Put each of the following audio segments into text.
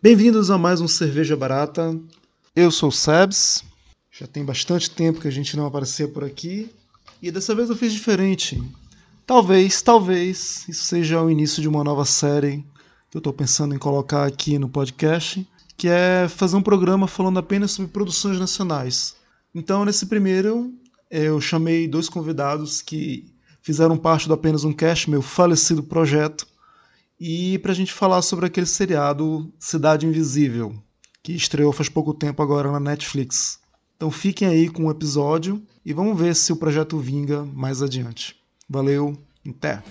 Bem-vindos a mais um Cerveja Barata. Eu sou o Sebs. Já tem bastante tempo que a gente não aparecia por aqui. E dessa vez eu fiz diferente. Talvez, talvez, isso seja o início de uma nova série que eu estou pensando em colocar aqui no podcast, que é fazer um programa falando apenas sobre produções nacionais. Então, nesse primeiro, eu chamei dois convidados que fizeram parte do Apenas um Cast, meu falecido projeto, e para a gente falar sobre aquele seriado Cidade Invisível, que estreou faz pouco tempo agora na Netflix. Então fiquem aí com o episódio e vamos ver se o projeto vinga mais adiante. Valeu, até!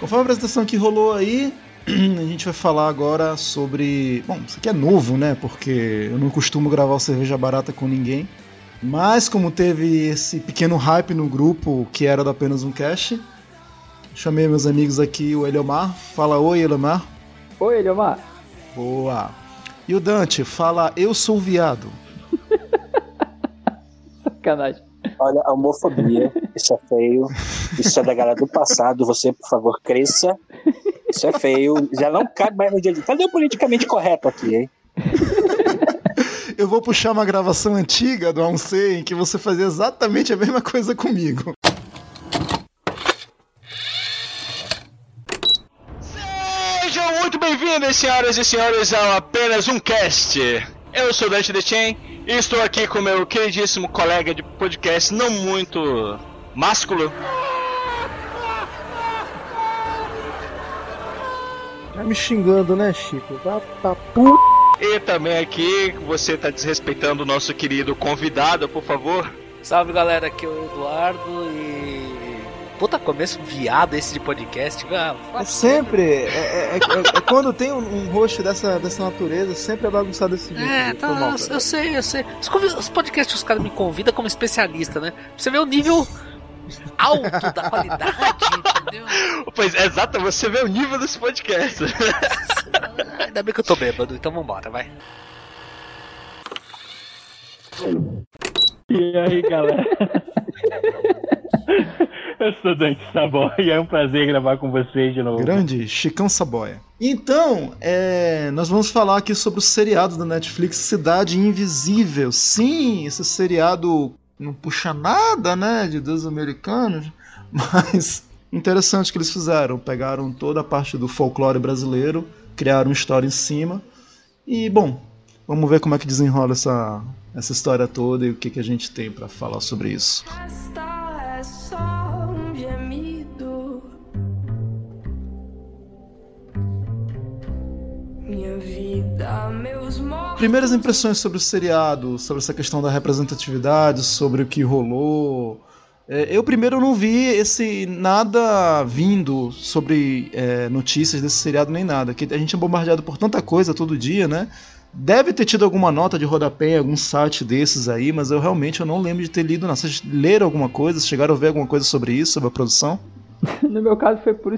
Conforme a apresentação que rolou aí, a gente vai falar agora sobre. Bom, isso aqui é novo, né? Porque eu não costumo gravar o cerveja barata com ninguém. Mas como teve esse pequeno hype no grupo que era do apenas um cache, chamei meus amigos aqui, o Eliomar. Fala oi, Eliomar. Oi, Eliomar. Boa. E o Dante, fala eu sou viado. Sacanagem. Olha, a homofobia, isso é feio, isso é da galera do passado, você, por favor, cresça isso é feio. Já não cabe mais no dia de. Cadê o politicamente correto aqui, hein? Eu vou puxar uma gravação antiga do A1C em que você fazia exatamente a mesma coisa comigo. Sejam muito bem-vindos, senhoras e senhores, ao apenas um cast. Eu sou Dante Dechen e estou aqui com meu queridíssimo colega de podcast, não muito másculo, Tá me xingando, né, Chico? Tá, tá E também aqui, você tá desrespeitando o nosso querido convidado, por favor. Salve galera, aqui é o Eduardo e. Puta começo viado esse de podcast. Ah, é sempre. É, é, é, é, quando tem um, um host dessa, dessa natureza, sempre é bagunçado desse jeito. É, tá, mal, eu, eu, sei, eu sei. Os, os podcasts os caras me convidam como especialista, né? Pra você ver o nível alto da qualidade, entendeu? Pois é, exato, você vê o nível desse podcast. Ainda bem que eu tô bêbado, então vambora, vai. E aí, galera? Eu sou Dante Saboia é um prazer gravar com vocês de novo. Grande Chicão Saboia. Então, é, nós vamos falar aqui sobre o seriado da Netflix Cidade Invisível. Sim, esse seriado não puxa nada, né, de Deus americanos, mas interessante que eles fizeram, pegaram toda a parte do folclore brasileiro, criaram uma história em cima e bom, vamos ver como é que desenrola essa essa história toda e o que que a gente tem para falar sobre isso. Primeiras impressões sobre o seriado, sobre essa questão da representatividade, sobre o que rolou. É, eu primeiro não vi esse nada vindo sobre é, notícias desse seriado nem nada. Que a gente é bombardeado por tanta coisa todo dia, né? Deve ter tido alguma nota de rodapé algum site desses aí, mas eu realmente eu não lembro de ter lido nada. Vocês leram alguma coisa? Chegaram a ver alguma coisa sobre isso, sobre a produção? no meu caso foi pura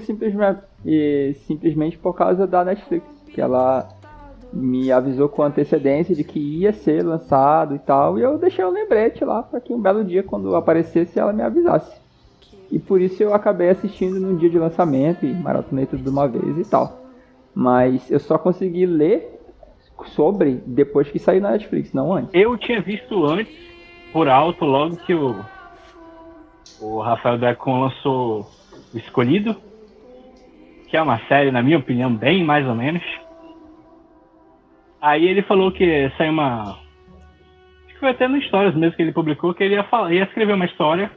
e simplesmente por causa da Netflix, que ela me avisou com antecedência de que ia ser lançado e tal, e eu deixei o um lembrete lá para que um belo dia, quando aparecesse, ela me avisasse. E por isso eu acabei assistindo no dia de lançamento e maratonei tudo de uma vez e tal. Mas eu só consegui ler sobre depois que saiu na Netflix, não antes. Eu tinha visto antes, por alto, logo que o, o Rafael Decon lançou o Escolhido, que é uma série, na minha opinião, bem mais ou menos Aí ele falou que saiu uma. Acho que foi até no Histórias mesmo que ele publicou, que ele ia, ia escrever uma história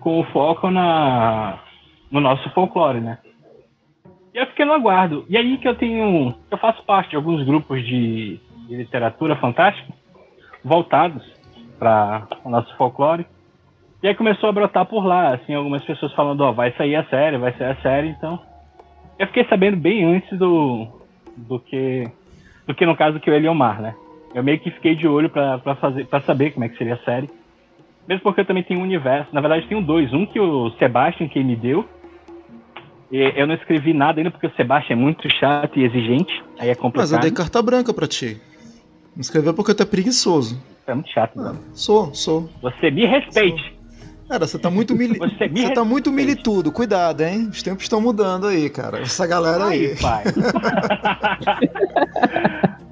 com o foco na, no nosso folclore, né? E eu fiquei no aguardo. E aí que eu tenho. Eu faço parte de alguns grupos de, de literatura fantástica voltados para o nosso folclore. E aí começou a brotar por lá, assim, algumas pessoas falando, ó, oh, vai sair a série, vai sair a série, então. Eu fiquei sabendo bem antes do, do que do que no caso que o Eliomar, né? Eu meio que fiquei de olho para fazer para saber como é que seria a série. Mesmo porque eu também tenho um universo. Na verdade, tenho dois. Um que o Sebastian que me deu. E eu não escrevi nada ainda porque o Sebastian é muito chato e exigente. Aí é complicado. Mas eu dei carta branca para ti. Não escreveu porque tu é preguiçoso. É muito chato, mano. Sou, sou. Você me respeite. Cara, você tá muito mili... Você me Você tá muito militudo. Cuidado, hein? Os tempos estão mudando aí, cara. Essa galera aí. Aí, pai.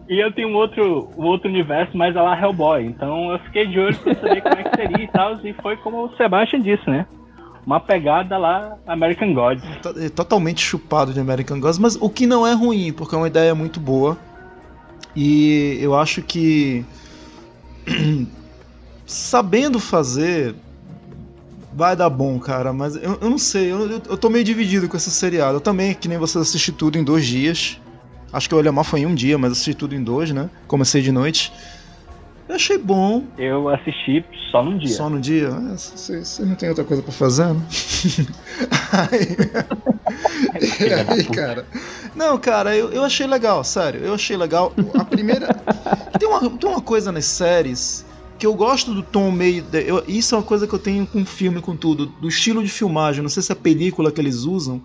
e eu tenho um outro, um outro universo mais a lá Hellboy. Então eu fiquei de olho pra saber como é que seria e tal. E foi como o Sebastian disse, né? Uma pegada lá American Gods. To- é Totalmente chupado de American Gods, mas o que não é ruim, porque é uma ideia muito boa. E eu acho que sabendo fazer vai dar bom, cara. Mas eu, eu não sei, eu, eu- eu tô meio dividido com esse seriado. Eu também, que nem você, assisti tudo em dois dias. Acho que o Olhamar foi em um dia, mas assisti tudo em dois, né? Comecei de noite. Eu achei bom, Eu assisti só num dia. só no dia? É, Você não tem outra coisa pra fazer, né? aí, da aí, cara. Não, cara, eu, eu achei legal, sério. Eu achei legal. A primeira. tem, uma, tem uma coisa nas séries que eu gosto do tom meio. eu- isso é uma coisa que eu tenho com filme, com tudo. Do estilo de filmagem. Não sei se é a película que eles usam.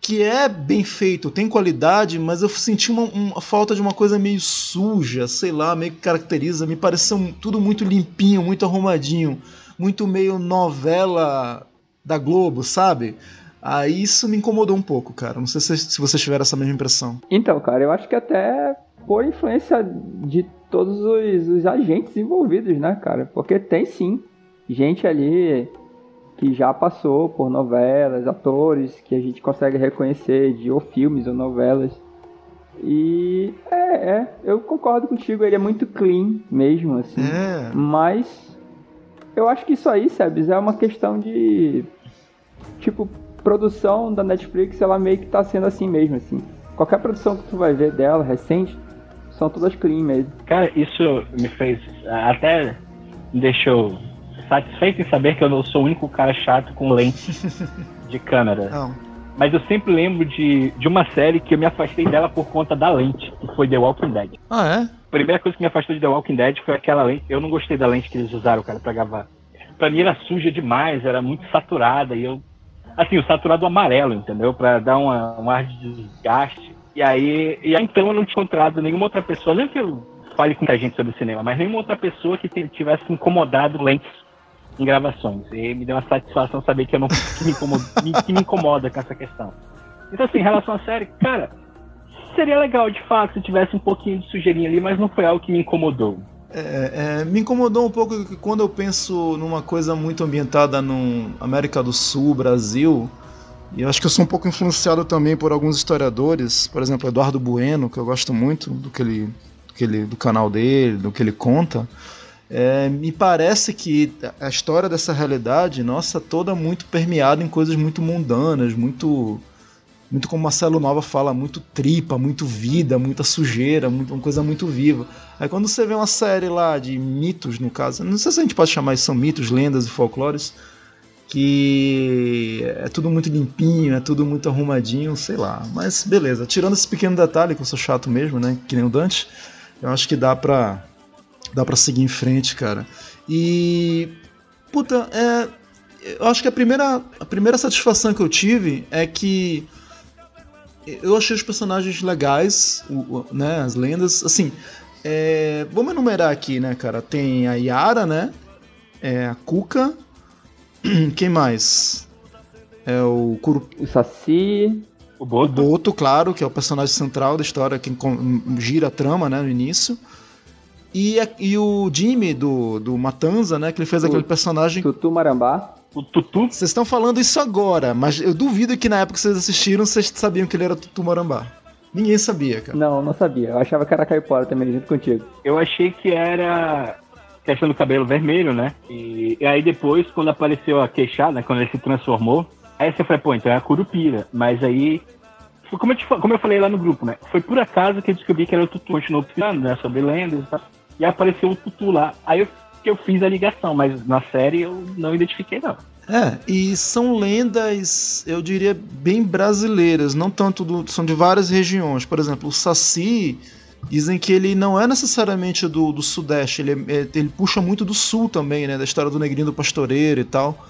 Que é bem feito, tem qualidade, mas eu senti uma, uma falta de uma coisa meio suja, sei lá, meio que caracteriza. Me pareceu tudo muito limpinho, muito arrumadinho, muito meio novela da Globo, sabe? Aí isso me incomodou um pouco, cara. Não sei se, se vocês tiveram essa mesma impressão. Então, cara, eu acho que até por influência de todos os, os agentes envolvidos, né, cara? Porque tem sim gente ali que já passou por novelas, atores que a gente consegue reconhecer de ou filmes ou novelas. E é, é, eu concordo contigo, ele é muito clean mesmo, assim. É. Mas eu acho que isso aí, Sebs, é uma questão de tipo produção da Netflix, ela meio que tá sendo assim mesmo, assim. Qualquer produção que tu vai ver dela recente são todas clean mesmo. Cara, isso me fez. Até me deixou satisfeito em saber que eu não sou o único cara chato com lente de câmera. Não. Mas eu sempre lembro de, de uma série que eu me afastei dela por conta da lente, que foi The Walking Dead. Ah, é? A primeira coisa que me afastou de The Walking Dead foi aquela lente. Eu não gostei da lente que eles usaram, cara, pra gravar. Pra mim era suja demais, era muito saturada. E eu. Assim, o saturado amarelo, entendeu? Pra dar uma, um ar de desgaste. E aí. E aí então eu não tinha encontrado nenhuma outra pessoa, nem que eu fale com muita gente sobre cinema, mas nenhuma outra pessoa que tivesse incomodado lentes em gravações. E me deu uma satisfação saber que eu não que me, incomoda, que me incomoda com essa questão. Então, assim, em relação à série, cara, seria legal de fato se tivesse um pouquinho de sujeirinha ali, mas não foi algo que me incomodou. É, é, me incomodou um pouco que quando eu penso numa coisa muito ambientada no América do Sul, Brasil, e acho que eu sou um pouco influenciado também por alguns historiadores, por exemplo, Eduardo Bueno, que eu gosto muito do que ele, do, que ele, do canal dele, do que ele conta. É, me parece que a história dessa realidade, nossa, toda muito permeada em coisas muito mundanas, muito muito como Marcelo Nova fala, muito tripa, muito vida, muita sujeira, muito, uma coisa muito viva. Aí quando você vê uma série lá de mitos, no caso, não sei se a gente pode chamar isso, são mitos, lendas e folclores, que é tudo muito limpinho, é tudo muito arrumadinho, sei lá. Mas beleza, tirando esse pequeno detalhe, que eu sou chato mesmo, né, que nem o Dante, eu acho que dá pra, dá pra seguir em frente, cara. E, puta, é, eu acho que a primeira, a primeira satisfação que eu tive é que eu achei os personagens legais, o- o- né, as lendas, assim, é, vamos enumerar aqui, né, cara, tem a Yara, né, é a Kuka, quem mais? É o Kuru, O Saci, O o Boto, Boto, claro, que é o personagem central da história, que gira a trama, né, no início, e, a- e o Jimmy do, do Matanza, né, que ele fez O- aquele personagem Tutu Marambá. o Tutu, Vocês estão falando isso agora, mas eu duvido que na época que vocês assistiram, vocês sabiam que ele era Tutu Marambá. Ninguém sabia, cara. Não, não sabia. Eu achava que era Caipora também, junto contigo. eu achei que era questão do cabelo vermelho, né? E, e aí depois, quando apareceu a queixada, quando ele se transformou, aí você falou, pô, então é a Curupira. Mas aí, como eu, te, como eu falei lá no grupo, né? Foi por acaso que eu descobri que era o Tutu, continuou pesquisando, né? Sobre lendas e tal. E apareceu o Tutu lá. Aí eu, que eu fiz a ligação, mas na série eu não identifiquei, não. É, e são lendas, eu diria, bem brasileiras, não tanto do, são de várias regiões. Por exemplo, o Saci, dizem que ele não é necessariamente do, do Sudeste, ele, é- é- ele puxa muito do Sul também, né? Da história do Negrinho do Pastoreiro e tal.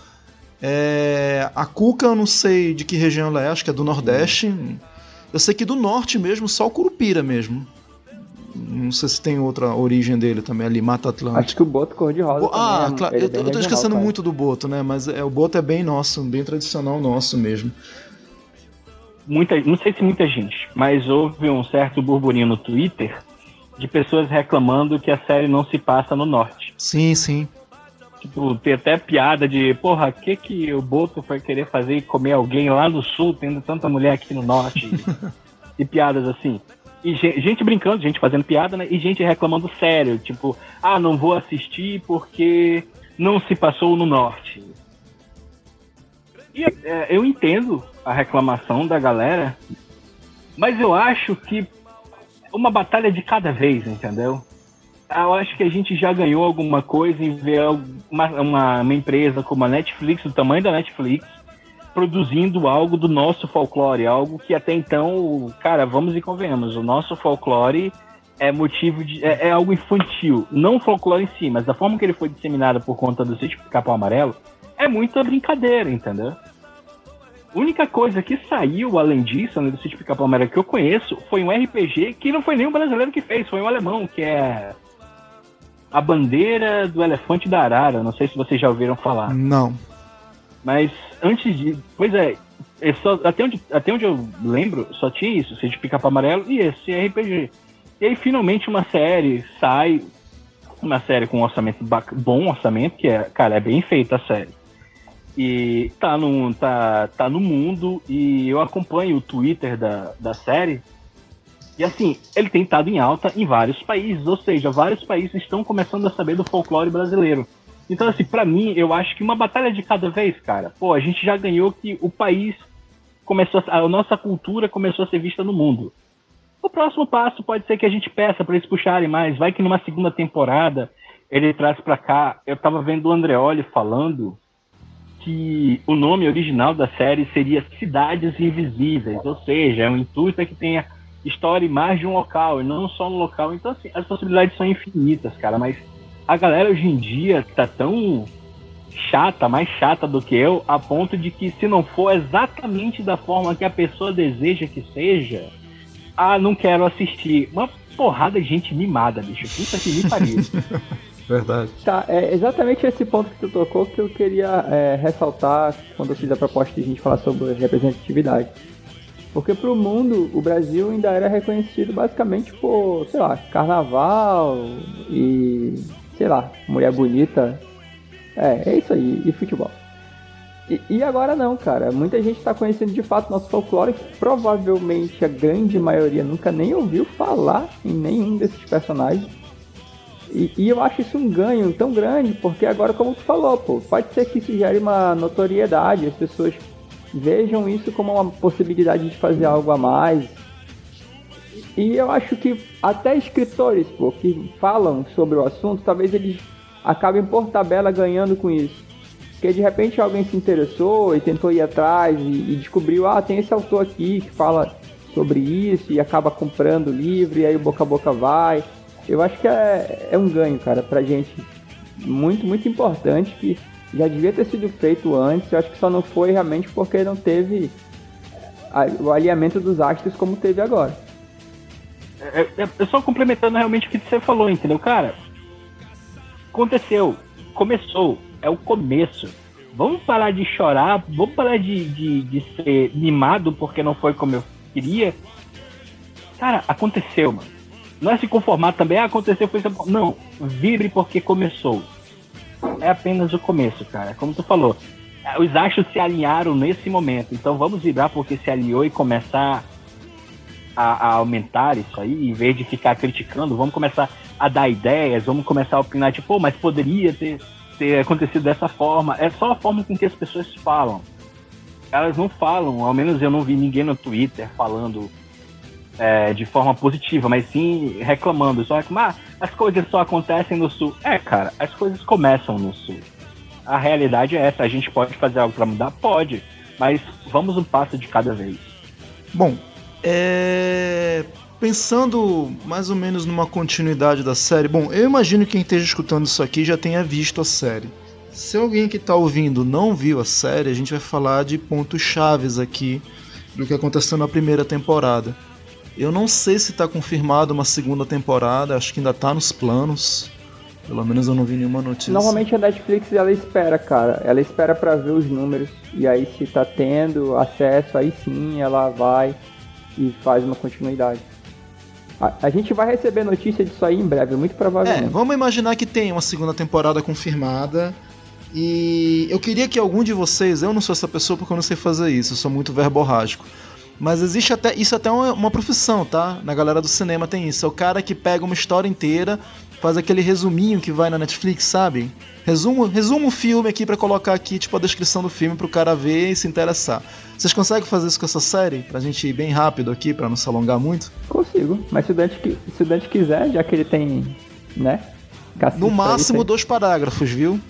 É, a Cuca, eu não sei de que região ela é, acho que é do Nordeste. Eu sei que do Norte mesmo, só o Curupira mesmo. Não sei se tem outra origem dele também ali, Mata Atlântica. Acho que o Boto cor-de-rosa. Bo- ah, é- claro, ele é eu, eu tô esquecendo cara. muito do Boto, né? Mas é, o Boto é bem nosso, bem tradicional nosso mesmo. Muita, não sei se muita gente, mas houve um certo burburinho no Twitter de pessoas reclamando que a série não se passa no norte. Sim, sim. Tipo, tem até piada de, porra, o que que o Boto foi querer fazer e comer alguém lá no sul, tendo tanta mulher aqui no norte? e piadas assim. E ge- gente brincando, gente fazendo piada, né? E gente reclamando sério, tipo, ah, não vou assistir porque não se passou no norte. E é, eu entendo a reclamação da galera, mas eu acho que uma batalha de cada vez, entendeu? Eu acho que a gente já ganhou alguma coisa em ver uma, uma, uma empresa como a Netflix, do tamanho da Netflix, produzindo algo do nosso folclore, algo que até então, cara, vamos e convenhamos, o nosso folclore é motivo de. é, é algo infantil. Não o folclore em si, mas da forma que ele foi disseminado por conta do sítio Capão Amarelo, é muita brincadeira, entendeu? A única coisa que saiu além disso, né, do sítio Capão Amarelo que eu conheço, foi um RPG que não foi nem um brasileiro que fez, foi um alemão, que é. A bandeira do elefante da arara. Não sei se vocês já ouviram falar. Não. Mas antes de. Pois é, é só- até, onde, até onde eu lembro, só tinha isso, de pica amarelo e esse RPG. E aí finalmente uma série sai, uma série com um orçamento bom orçamento, que é, cara, é bem feita a série. E tá no, tá, tá no mundo e eu acompanho o Twitter da, da série. E assim, ele tem estado em alta em vários países, ou seja, vários países estão começando a saber do folclore brasileiro. Então, assim, pra mim, eu acho que uma batalha de cada vez, cara. Pô, a gente já ganhou que o país começou a, a nossa cultura começou a ser vista no mundo. O próximo passo pode ser que a gente peça pra eles puxarem mais. Vai que numa segunda temporada ele traz pra cá. Eu tava vendo o Andreoli falando que o nome original da série seria Cidades Invisíveis, ou seja, é um intuito é que tenha história em mais de um local e não só no local. Então, assim, as possibilidades são infinitas, cara, mas a galera hoje em dia tá tão chata, mais chata do que eu, a ponto de que se não for exatamente da forma que a pessoa deseja que seja, ah, não quero assistir. Uma porrada de gente mimada, bicho. Puta que me pariu. Verdade. Tá, é exatamente esse ponto que tu tocou que eu queria é, ressaltar quando eu fiz a proposta de a gente falar sobre representatividade. Porque pro mundo, o Brasil ainda era reconhecido basicamente por, sei lá, carnaval e, sei lá, mulher bonita. É, é isso aí, e futebol. E, e agora não, cara. Muita gente tá conhecendo de fato nosso folclore. Provavelmente a grande maioria nunca nem ouviu falar em nenhum desses personagens. E, e eu acho isso um ganho tão grande, porque agora, como tu falou, pô, pode ser que isso gere uma notoriedade, as pessoas vejam isso como uma possibilidade de fazer algo a mais. E eu acho que até escritores, pô, que falam sobre o assunto, talvez eles acabem por tabela ganhando com isso. Porque de repente alguém se interessou e tentou ir atrás e, e descobriu, ah, tem esse autor aqui que fala sobre isso e acaba comprando o livro e aí o boca a boca vai. Eu acho que é, é um ganho, cara, pra gente muito, muito importante que já devia ter sido feito antes. Eu acho que só não foi realmente porque não teve o alinhamento dos astros como teve agora. É, é, é só complementando realmente o que você falou, entendeu? Cara, aconteceu, começou, é o começo. Vamos parar de chorar, vamos parar de, de, de ser mimado porque não foi como eu queria. Cara, aconteceu, mano. Não é se conformar também, ah, aconteceu, foi isso. Não, vibre porque começou. É apenas o começo, cara. Como tu falou, os astros se alinharam nesse momento. Então vamos vibrar porque se alinhou e começar a, a aumentar isso aí, em vez de ficar criticando, vamos começar a dar ideias, vamos começar a opinar, tipo, pô, mas poderia ter, ter acontecido dessa forma. É só a forma com que as pessoas falam. Elas não falam, ao menos eu não vi ninguém no Twitter falando é, de forma positiva, mas sim reclamando. Só reclamar, ah, as coisas só acontecem no sul. É, cara, as coisas começam no sul. A realidade é essa. A gente pode fazer algo pra mudar? Pode. Mas vamos um passo de cada vez. Bom, é... pensando mais ou menos numa continuidade da série, bom, eu imagino que quem esteja escutando isso aqui já tenha visto a série. Se alguém que está ouvindo não viu a série, a gente vai falar de pontos chaves aqui do que aconteceu na primeira temporada. Eu não sei se está confirmada uma segunda temporada, acho que ainda está nos planos. Pelo menos eu não vi nenhuma notícia. Normalmente a Netflix ela espera, cara. Ela espera para ver os números e aí se tá tendo acesso, aí sim ela vai e faz uma continuidade. A, a gente vai receber notícia disso aí em breve, muito provavelmente. É, vamos imaginar que tem uma segunda temporada confirmada. E eu queria que algum de vocês, eu não sou essa pessoa porque eu não sei fazer isso, eu sou muito verborrágico. Mas existe até isso até uma, uma profissão, tá? Na galera do cinema tem isso. É o cara que pega uma história inteira, faz aquele resuminho que vai na Netflix, sabe? Resumo, resumo o filme aqui para colocar aqui, tipo, a descrição do filme pro cara ver e se interessar. Vocês conseguem fazer isso com essa série? Pra gente ir bem rápido aqui, para não se alongar muito? Consigo, mas se o Dante, se o Dante quiser, já que ele tem, né? No máximo dois parágrafos, viu?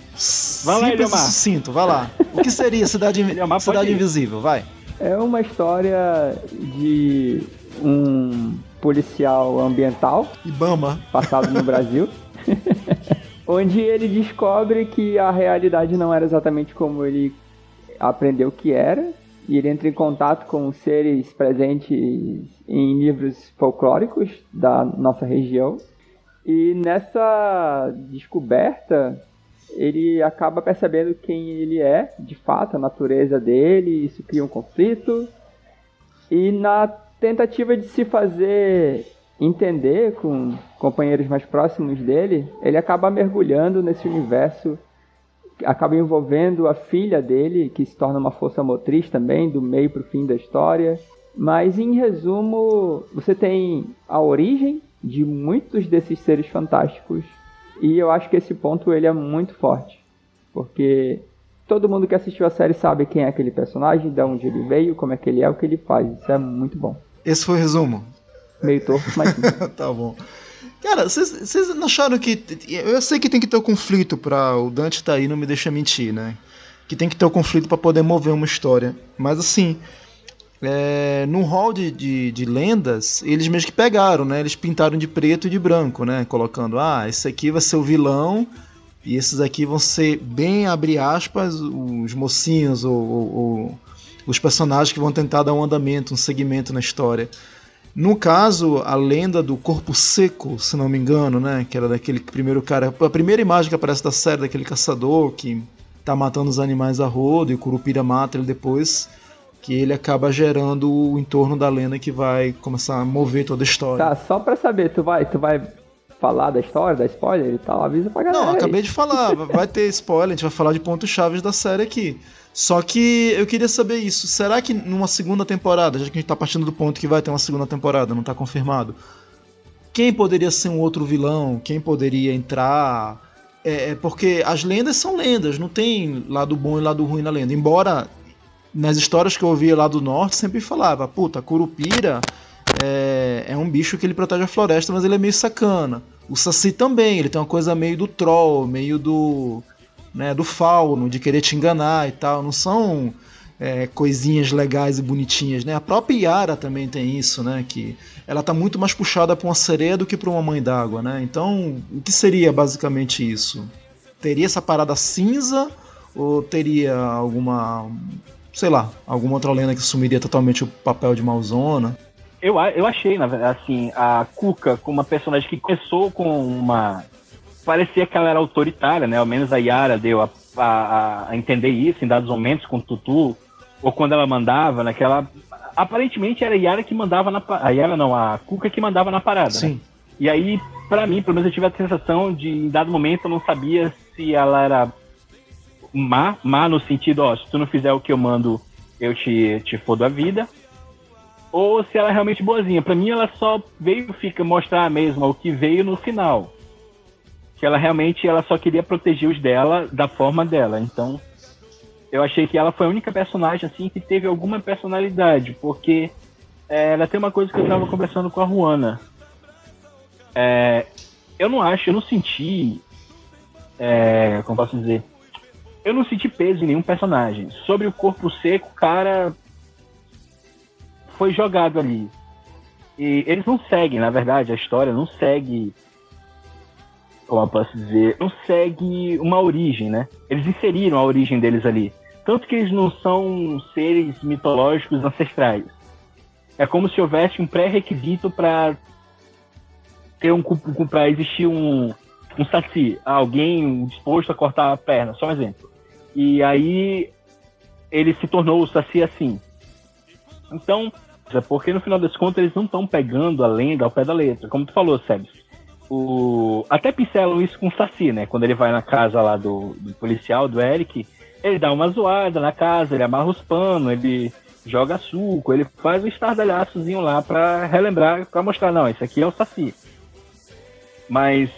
Vai lá, Simples e sucinto, vai lá. O que seria Cidade, Cidade Invisível? Vai. É uma história de um policial ambiental. Ibama. Passado no Brasil. onde ele descobre que a realidade não era exatamente como ele aprendeu que era. E ele entra em contato com seres presentes em livros folclóricos da nossa região. E nessa descoberta, ele acaba percebendo quem ele é, de fato, a natureza dele, isso cria um conflito. E na tentativa de se fazer entender com companheiros mais próximos dele, ele acaba mergulhando nesse universo, acaba envolvendo a filha dele, que se torna uma força motriz também, do meio para o fim da história. Mas em resumo, você tem a origem de muitos desses seres fantásticos e eu acho que esse ponto ele é muito forte, porque todo mundo que assistiu a série sabe quem é aquele personagem, de onde ele veio, como é que ele é, o que ele faz. Isso é muito bom. Esse foi o resumo. Meio torto, mas. tá bom. Cara, vocês não acharam que. Eu sei que tem que ter o um conflito pra. O Dante tá aí, não me deixa mentir, né? Que tem que ter o um conflito para poder mover uma história. Mas assim. É, no hall de, de, de, lendas, eles mesmo que pegaram, né? Eles pintaram de preto e de branco, né? Colocando, ah, esse aqui vai ser o vilão e esses aqui vão ser, bem abre aspas, os mocinhos ou, ou, ou os personagens que vão tentar dar um andamento, um segmento na história. No caso, a lenda do corpo seco, se não me engano, né? Que era daquele primeiro cara. A primeira imagem que aparece da série, daquele caçador que tá matando os animais a rodo e o Curupira mata ele depois que ele acaba gerando o entorno da lenda que vai começar a mover toda a história. Tá, só pra saber, tu vai, tu vai falar da história, da spoiler e tal, avisa pra galera. Não, acabei de falar, vai ter spoiler, a gente vai falar de pontos chaves da série aqui. Só que eu queria saber isso, será que numa segunda temporada, já que a gente tá partindo do ponto que vai ter uma segunda temporada, não tá confirmado, quem poderia ser um outro vilão, quem poderia entrar... É, é porque as lendas são lendas, não tem lado bom e lado ruim na lenda. Embora nas histórias que eu ouvia lá do norte, sempre falava, puta, Curupira é, é, um bicho que ele protege a floresta, mas ele é meio sacana. O Saci também, ele tem uma coisa meio do troll, meio do. Né, do fauno, de querer te enganar e tal. Não são é, coisinhas legais e bonitinhas, né? A própria Yara também tem isso, né? Que ela tá muito mais puxada para uma sereia do que para uma mãe d'água, né? Então, o que seria basicamente isso? Teria essa parada cinza ou teria alguma sei lá, alguma outra lenda que assumiria totalmente o papel de Malzona. Eu, eu achei, na verdade, assim, a Cuca como uma personagem que começou com uma. Parecia que ela era autoritária, né? Ao menos a Yara deu a, a, a entender isso em dados momentos com o Tutu, ou quando ela mandava, né? Que ela. Aparentemente era a Yara que mandava na. A Yara não, a Cuca que mandava na parada. Né? Sim. Né? E aí, para mim, pelo menos eu tive a sensação de, em dado momento, eu não sabia se ela era má, má no sentido, ó, se tu não fizer o que eu mando, eu te, te fodo a vida. Ou se ela é realmente boazinha. Pra mim, ela só veio fica mostrar mesmo o que veio no final. Que ela realmente ela só queria proteger os dela da forma dela. Então, eu achei que ela foi a única personagem assim que teve alguma personalidade. Porque é, ela tem uma coisa que eu tava conversando com a Ruana. É, eu não acho, eu não senti. É, como posso dizer? Eu não senti peso em nenhum personagem. Sobre o corpo seco, o cara foi jogado ali. E eles não seguem, na verdade, a história não segue. Como eu posso dizer? Não segue uma origem, né? Eles inseriram a origem deles ali. Tanto que eles não são seres mitológicos ancestrais. É como se houvesse um pré-requisito para ter um para existir um um saci, alguém disposto a cortar a perna, só um exemplo. E aí ele se tornou o saci assim. Então, é porque no final das contas eles não estão pegando a lenda ao pé da letra, como tu falou, Sebs. O... Até pincelam isso com o Saci, né? Quando ele vai na casa lá do, do policial, do Eric, ele dá uma zoada na casa, ele amarra os panos, ele joga suco, ele faz um estardalhaçozinho lá para relembrar, para mostrar, não, esse aqui é o Saci. Mas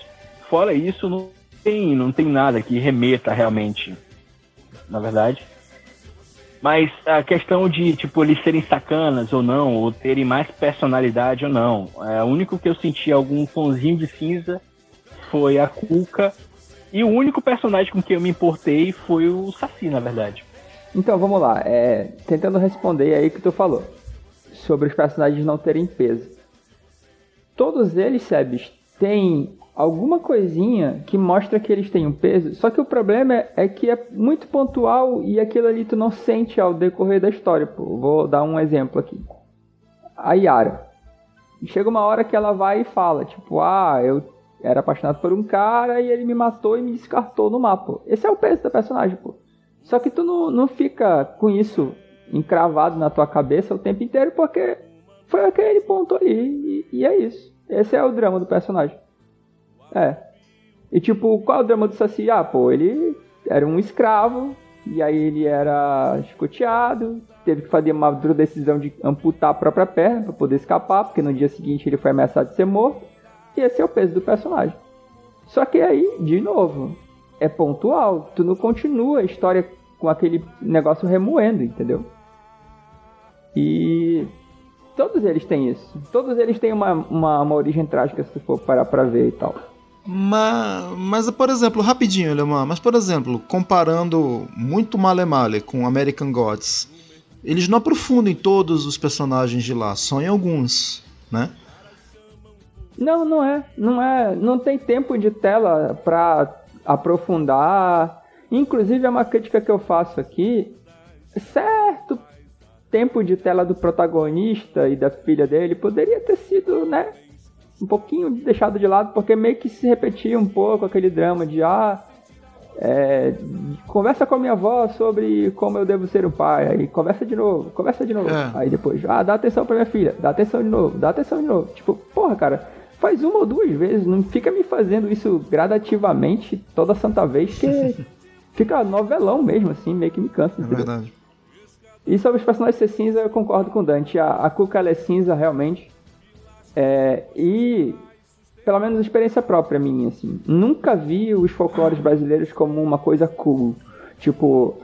fora isso, não tem, não tem nada que remeta realmente, na verdade. Mas a questão de, tipo, eles serem sacanas ou não, ou terem mais personalidade ou não, é, o único que eu senti algum tonzinho de cinza foi a Cuca. E o único personagem com quem eu me importei foi o Saci, na verdade. Então, vamos lá. É, tentando responder aí que tu falou. Sobre os personagens não terem peso. Todos eles, Sebes, têm alguma coisinha que mostra que eles têm um peso. Só que o problema é, é, que é muito pontual e aquilo ali tu não sente ao decorrer da história. Pô. Vou dar um exemplo aqui. A Yara. Chega uma hora que ela vai e fala, tipo, ah, eu era apaixonado por um cara e ele me matou e me descartou no mapa. Esse é o peso da personagem, pô. Só que tu não, não fica com isso encravado na tua cabeça o tempo inteiro porque foi aquele ponto ali e, e é isso. Esse é o drama do personagem. É. E tipo, qual é o drama do Saci? Ah, pô, ele era um escravo, e aí ele era escoteado, teve que fazer uma dura decisão de amputar a própria perna para poder escapar, porque no dia seguinte ele foi ameaçado de ser morto. E esse é o peso do personagem. Só que aí, de novo, é pontual. Tu não continua a história com aquele negócio remoendo, entendeu? E todos eles têm isso. Todos eles têm uma, uma, uma origem trágica se tu for parar pra ver e tal. Mas, mas, por exemplo, rapidinho, Alemão, mas por exemplo, comparando muito Male Male com American Gods, eles não aprofundam em todos os personagens de lá, só em alguns, né? Não, não é. Não é. Não tem tempo de tela pra aprofundar. Inclusive, é uma crítica que eu faço aqui. Certo tempo de tela do protagonista e da filha dele poderia ter sido, né? Um pouquinho deixado de lado, porque meio que se repetia um pouco aquele drama de ah, é, conversa com a minha avó sobre como eu devo ser um pai, aí conversa de novo, conversa de novo, é. aí depois, ah, dá atenção pra minha filha, dá atenção de novo, dá atenção de novo. Tipo, porra, cara, faz uma ou duas vezes, não fica me fazendo isso gradativamente toda santa vez, que fica novelão mesmo, assim, meio que me cansa. É verdade. E sobre os personagens ser cinza, eu concordo com o Dante. A, a Cuca ela é cinza, realmente. É, e, pelo menos experiência própria minha, assim, nunca vi os folclores brasileiros como uma coisa cool. Tipo,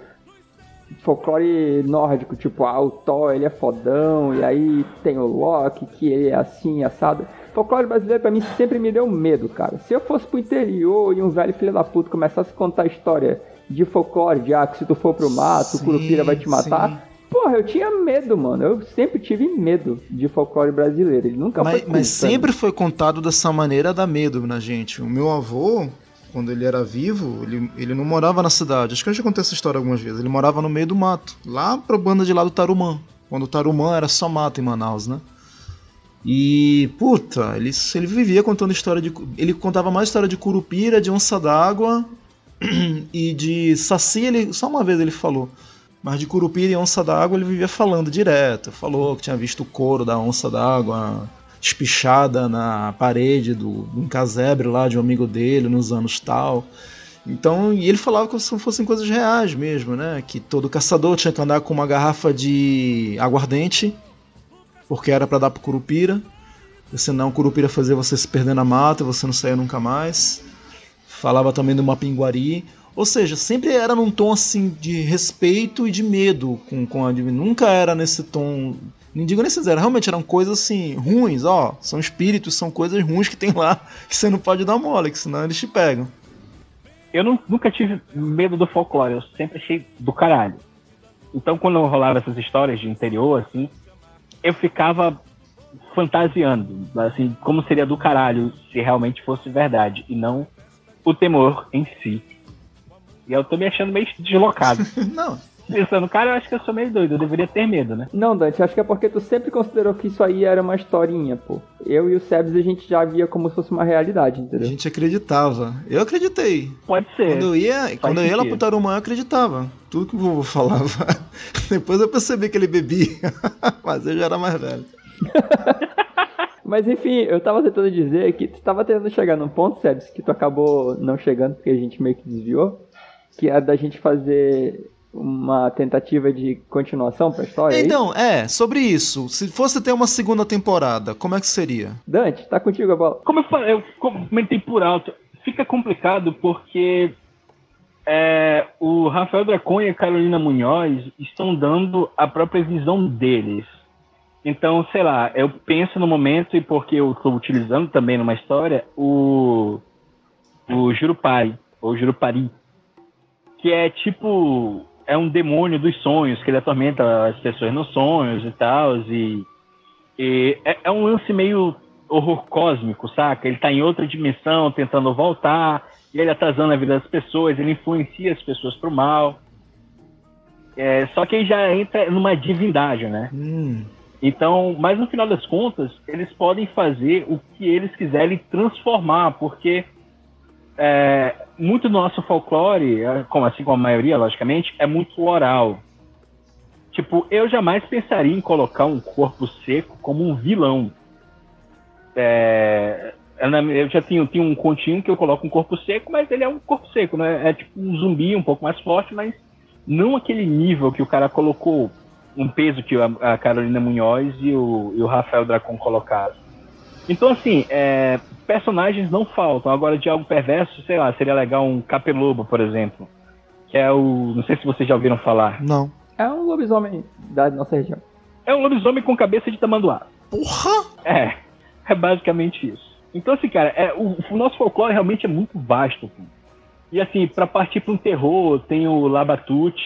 folclore nórdico, tipo, ah, o Thor, ele é fodão, e aí tem o Loki, que ele é assim, assado. Folclore brasileiro pra mim sempre me deu medo, cara. Se eu fosse pro interior e um velho filho da puta começasse a contar história de folclore, de ah, que se tu for pro mato, sim, o Curupira vai te matar, sim. Porra, eu tinha medo, mano. Eu sempre tive medo de folclore brasileiro. Ele nunca mas, foi. Mas sempre foi contado dessa maneira da medo na gente. O meu avô, quando ele era vivo, ele, ele não morava na cidade. Acho que eu já contei essa história algumas vezes. Ele morava no meio do mato, lá pra banda de lá do Tarumã. Quando o Tarumã era só mato em Manaus, né? E, puta, ele, ele vivia contando história de. Ele contava mais história de curupira, de onça d'água e de saci. Ele, só uma vez ele falou. Mas de Curupira e Onça d'Água ele vivia falando direto. Falou que tinha visto o couro da Onça d'Água espichada na parede do, um casebre lá de um amigo dele nos anos tal. Então, e ele falava como se fossem coisas reais mesmo, né? Que todo caçador tinha que andar com uma garrafa de aguardente, porque era para dar pro Curupira. Senão o Curupira fazia você se perder na mata, você não saía nunca mais. Falava também de uma pinguari. Ou seja, sempre era num tom assim de respeito e de medo com, com a divina. Nunca era nesse tom. Nem digo nesse zero, realmente eram coisas assim, ruins, ó. São espíritos, são coisas ruins que tem lá que você não pode dar mole, que senão eles te pegam. Eu não, nunca tive medo do folclore, eu sempre achei do caralho. Então quando rolava essas histórias de interior, assim, eu ficava fantasiando, assim, como seria do caralho se realmente fosse verdade, e não o temor em si. E eu tô me achando meio deslocado. não, Pensando, cara, eu acho que eu sou meio doido, eu deveria ter medo, né? Não, Dante, acho que é porque tu sempre considerou que isso aí era uma historinha, pô. Eu e o Sebs a gente já via como se fosse uma realidade, A entendeu? gente acreditava. Eu acreditei. Pode ser. Quando eu ia, quando eu ia lá pro. Tarumã, eu acreditava. Tudo que o vovô falava. Depois eu percebi que ele bebia. Mas eu já era mais velho. Mas enfim, eu tava tentando dizer que tu tava tentando chegar num ponto, Sebs, que tu acabou não chegando porque a gente meio que desviou, que é da gente fazer uma tentativa de continuação pra história. é? Então, é, sobre isso. Se fosse ter uma segunda temporada, como é que seria? Dante, tá contigo a bola. Como eu falei, eu comentei por alto, fica complicado porque é, o Rafael Dracon e a Carolina Munhoz estão dando a própria visão deles. Então, sei lá, eu penso no momento, e porque eu estou utilizando também numa história, o, o Jurupari, ou Jurupari, que é tipo, é um demônio dos sonhos, que ele atormenta as pessoas nos sonhos e tal, e, e é, é um lance meio horror cósmico, saca? Ele tá em outra dimensão, tentando voltar, e ele atrasando a vida das pessoas, ele influencia as pessoas pro mal. É, só que aí já entra numa divindade, né? Hum, Então, mas no final das contas, eles podem fazer o que eles quiserem transformar, porque é, muito do nosso folclore, é, como assim como a maioria, logicamente, é muito oral. Tipo, eu jamais pensaria em colocar um corpo seco como um vilão. É, eu já tenho, tenho um continho que eu coloco um corpo seco, mas ele é um corpo seco, né? É tipo um zumbi um pouco mais forte, mas não aquele nível que o cara colocou um peso que a, a Carolina Munhoz e o, e o Rafael Dracon colocaram. Então, assim, é, personagens não faltam. Agora, de algo perverso, sei lá, seria legal um Capelobo, por exemplo. Que é o. Não sei se vocês já ouviram falar. não. É um lobisomem da nossa região. É um lobisomem com cabeça de tamanduá. Porra! É, é basicamente isso. Então, assim, cara, é, o, o nosso folclore realmente é muito vasto. E, assim, pra partir pra um terror, tem o Labatute,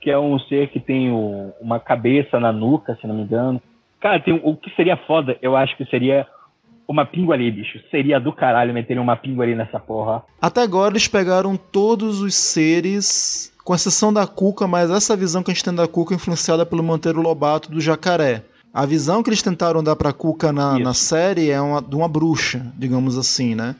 que é um ser que tem o- uma cabeça na nuca, se não me engano. Cara, tem, o que seria foda, eu acho que seria uma pinguari, bicho. Seria do caralho meterem uma pinguari nessa porra. Até agora eles pegaram todos os seres, com exceção da Cuca, mas essa visão que a gente tem da Cuca é influenciada pelo Monteiro Lobato do Jacaré. A visão que eles tentaram dar pra Cuca na, na série é uma, de uma bruxa, digamos assim, né?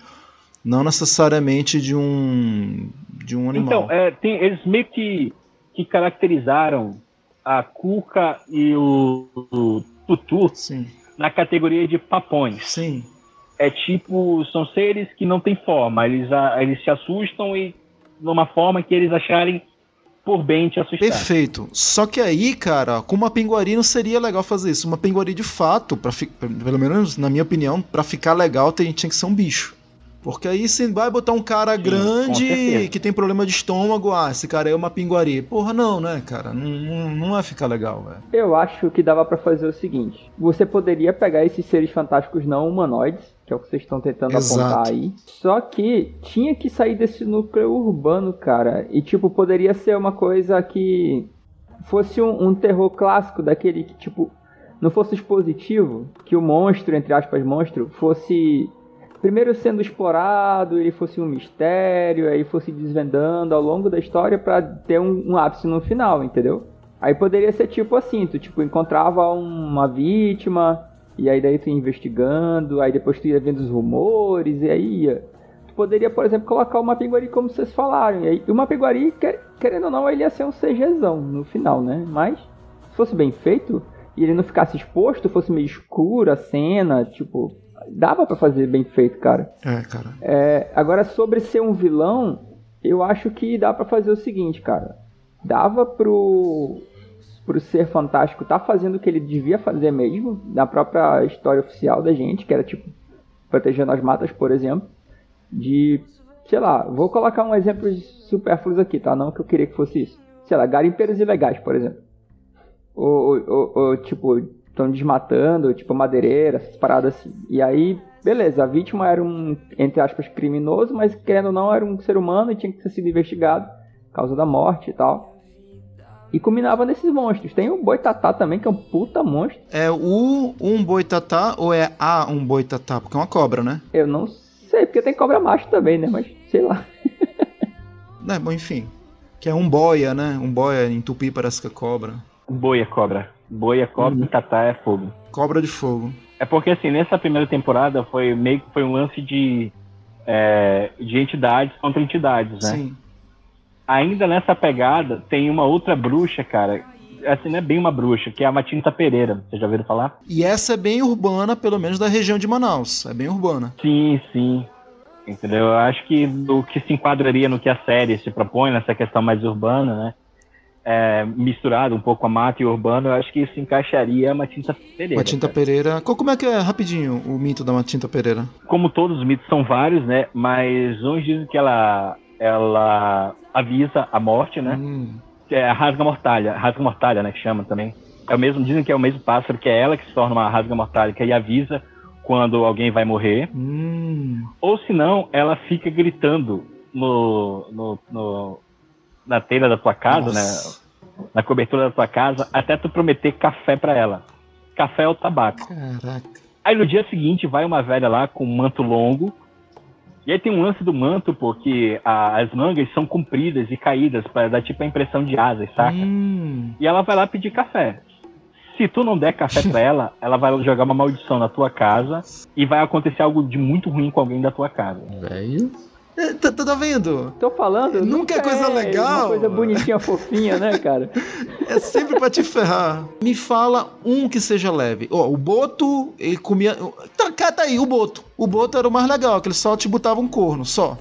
Não necessariamente de um de um animal. Então, é, tem, eles meio que, que caracterizaram a Cuca e o, o Tutu Sim, na categoria de papões. sim. é tipo, são seres que não têm forma, eles, eles se assustam e numa forma que eles acharem por bem te assustar. Perfeito. Só que aí, cara, com uma pinguari não seria legal fazer isso. Uma pinguari de fato, fi- pelo menos na minha opinião, pra ficar legal tem, tinha que ser um bicho. Porque aí você vai botar um cara com grande que tem problema de estômago, ah, esse cara é uma pinguari. Porra, não, né, cara? Não, não, não vai ficar legal, velho. Eu acho que dava pra fazer o seguinte: você poderia pegar esses seres fantásticos não humanoides, que é o que vocês estão tentando Exato. apontar aí. Só que tinha que sair desse núcleo urbano, cara. E tipo, poderia ser uma coisa que fosse um, um terror clássico daquele que, tipo, não fosse expositivo, que o monstro, entre aspas, monstro, fosse primeiro sendo explorado, ele fosse um mistério, aí fosse desvendando ao longo da história pra ter um, um ápice no final, entendeu? Aí poderia ser tipo assim, tu tipo encontrava uma vítima e aí daí tu ia investigando, aí depois tu ia vendo os rumores e aí ia. Tu poderia, por exemplo, colocar uma pinguari como vocês falaram. E aí uma pinguari, quer- querendo ou não, ele ia ser um CGzão no final, né? Mas se fosse bem feito e ele não ficasse exposto, fosse meio escuro a cena, tipo, dava pra fazer bem feito, cara. É, cara. É, agora, sobre ser um vilão, eu acho que dá pra fazer o seguinte, cara. Dava pro, pro ser fantástico tá fazendo o que ele devia fazer mesmo, na própria história oficial da gente, que era tipo, protegendo as matas, por exemplo. De, sei lá, vou colocar um exemplo de supérfluos aqui, tá? Não que eu queria que fosse isso. Sei lá, garimpeiros ilegais, por exemplo. Ou, ou- ou, tipo, estão desmatando, tipo madeireira, essas paradas assim. E aí, beleza, a vítima era um, entre aspas, criminoso, mas querendo ou não, era um ser humano e tinha que ter sido investigado, causa da morte e tal. E combinava nesses monstros. Tem o Boitatá também, que é um puta monstro. É o um boitatá ou é a um boitatá? Porque é uma cobra, né? Eu não sei, porque tem cobra macho também, né? Mas sei lá. É, bom, enfim. Que é um boia, né? Um boia em tupi parece que é cobra. Boia cobra. Boia cobra Uhum. e tatá é fogo. Cobra de fogo. É porque assim, nessa primeira temporada foi meio que foi um lance de, é, de entidades contra entidades, né? Sim. Ainda nessa pegada, tem uma outra bruxa, cara. Assim, não é bem uma bruxa, que é a Matinta Pereira. Vocês já ouviram falar? E essa é bem urbana, pelo menos da região de Manaus. É bem urbana. Sim, sim. Entendeu? Eu acho que o que se enquadraria no que a série se propõe, nessa questão mais urbana, né? É, misturado um pouco a mata e o urbano, eu acho que isso encaixaria a Matinta Pereira. Matinta cara. Pereira. Co- Como é que é, rapidinho, o mito da Matinta Pereira? Como todos os mitos são vários, né? Mas uns dizem que ela, ela avisa a morte, né? Hum, que é a rasga mortalha, rasga mortalha, né, que chama também. É o mesmo, dizem que é o mesmo pássaro, que é ela que se torna uma rasga mortalha, que aí avisa quando alguém vai morrer. hum. Ou se não, ela fica gritando no, no, no- na telha da tua casa, Nossa. né, na cobertura da tua casa, até tu prometer café pra ela. Café ou tabaco. Caraca. Aí no dia seguinte vai uma velha lá com um manto longo. E aí tem um lance do manto, porque a- as mangas são compridas e caídas para dar tipo a impressão de asas, saca? Hum. E ela vai lá pedir café. Se tu não der café pra ela, ela vai jogar uma maldição na tua casa e vai acontecer algo de muito ruim com alguém da tua casa. Velho. É, Tá, tá vendo? Tô falando. Nunca é coisa legal. Uma coisa bonitinha, fofinha, né, cara? É sempre pra te ferrar. Me fala um que seja leve. Ó, o Boto, ele comia. Tá, tá aí, o Boto. O Boto era o mais legal, que ele só te botava um corno, só.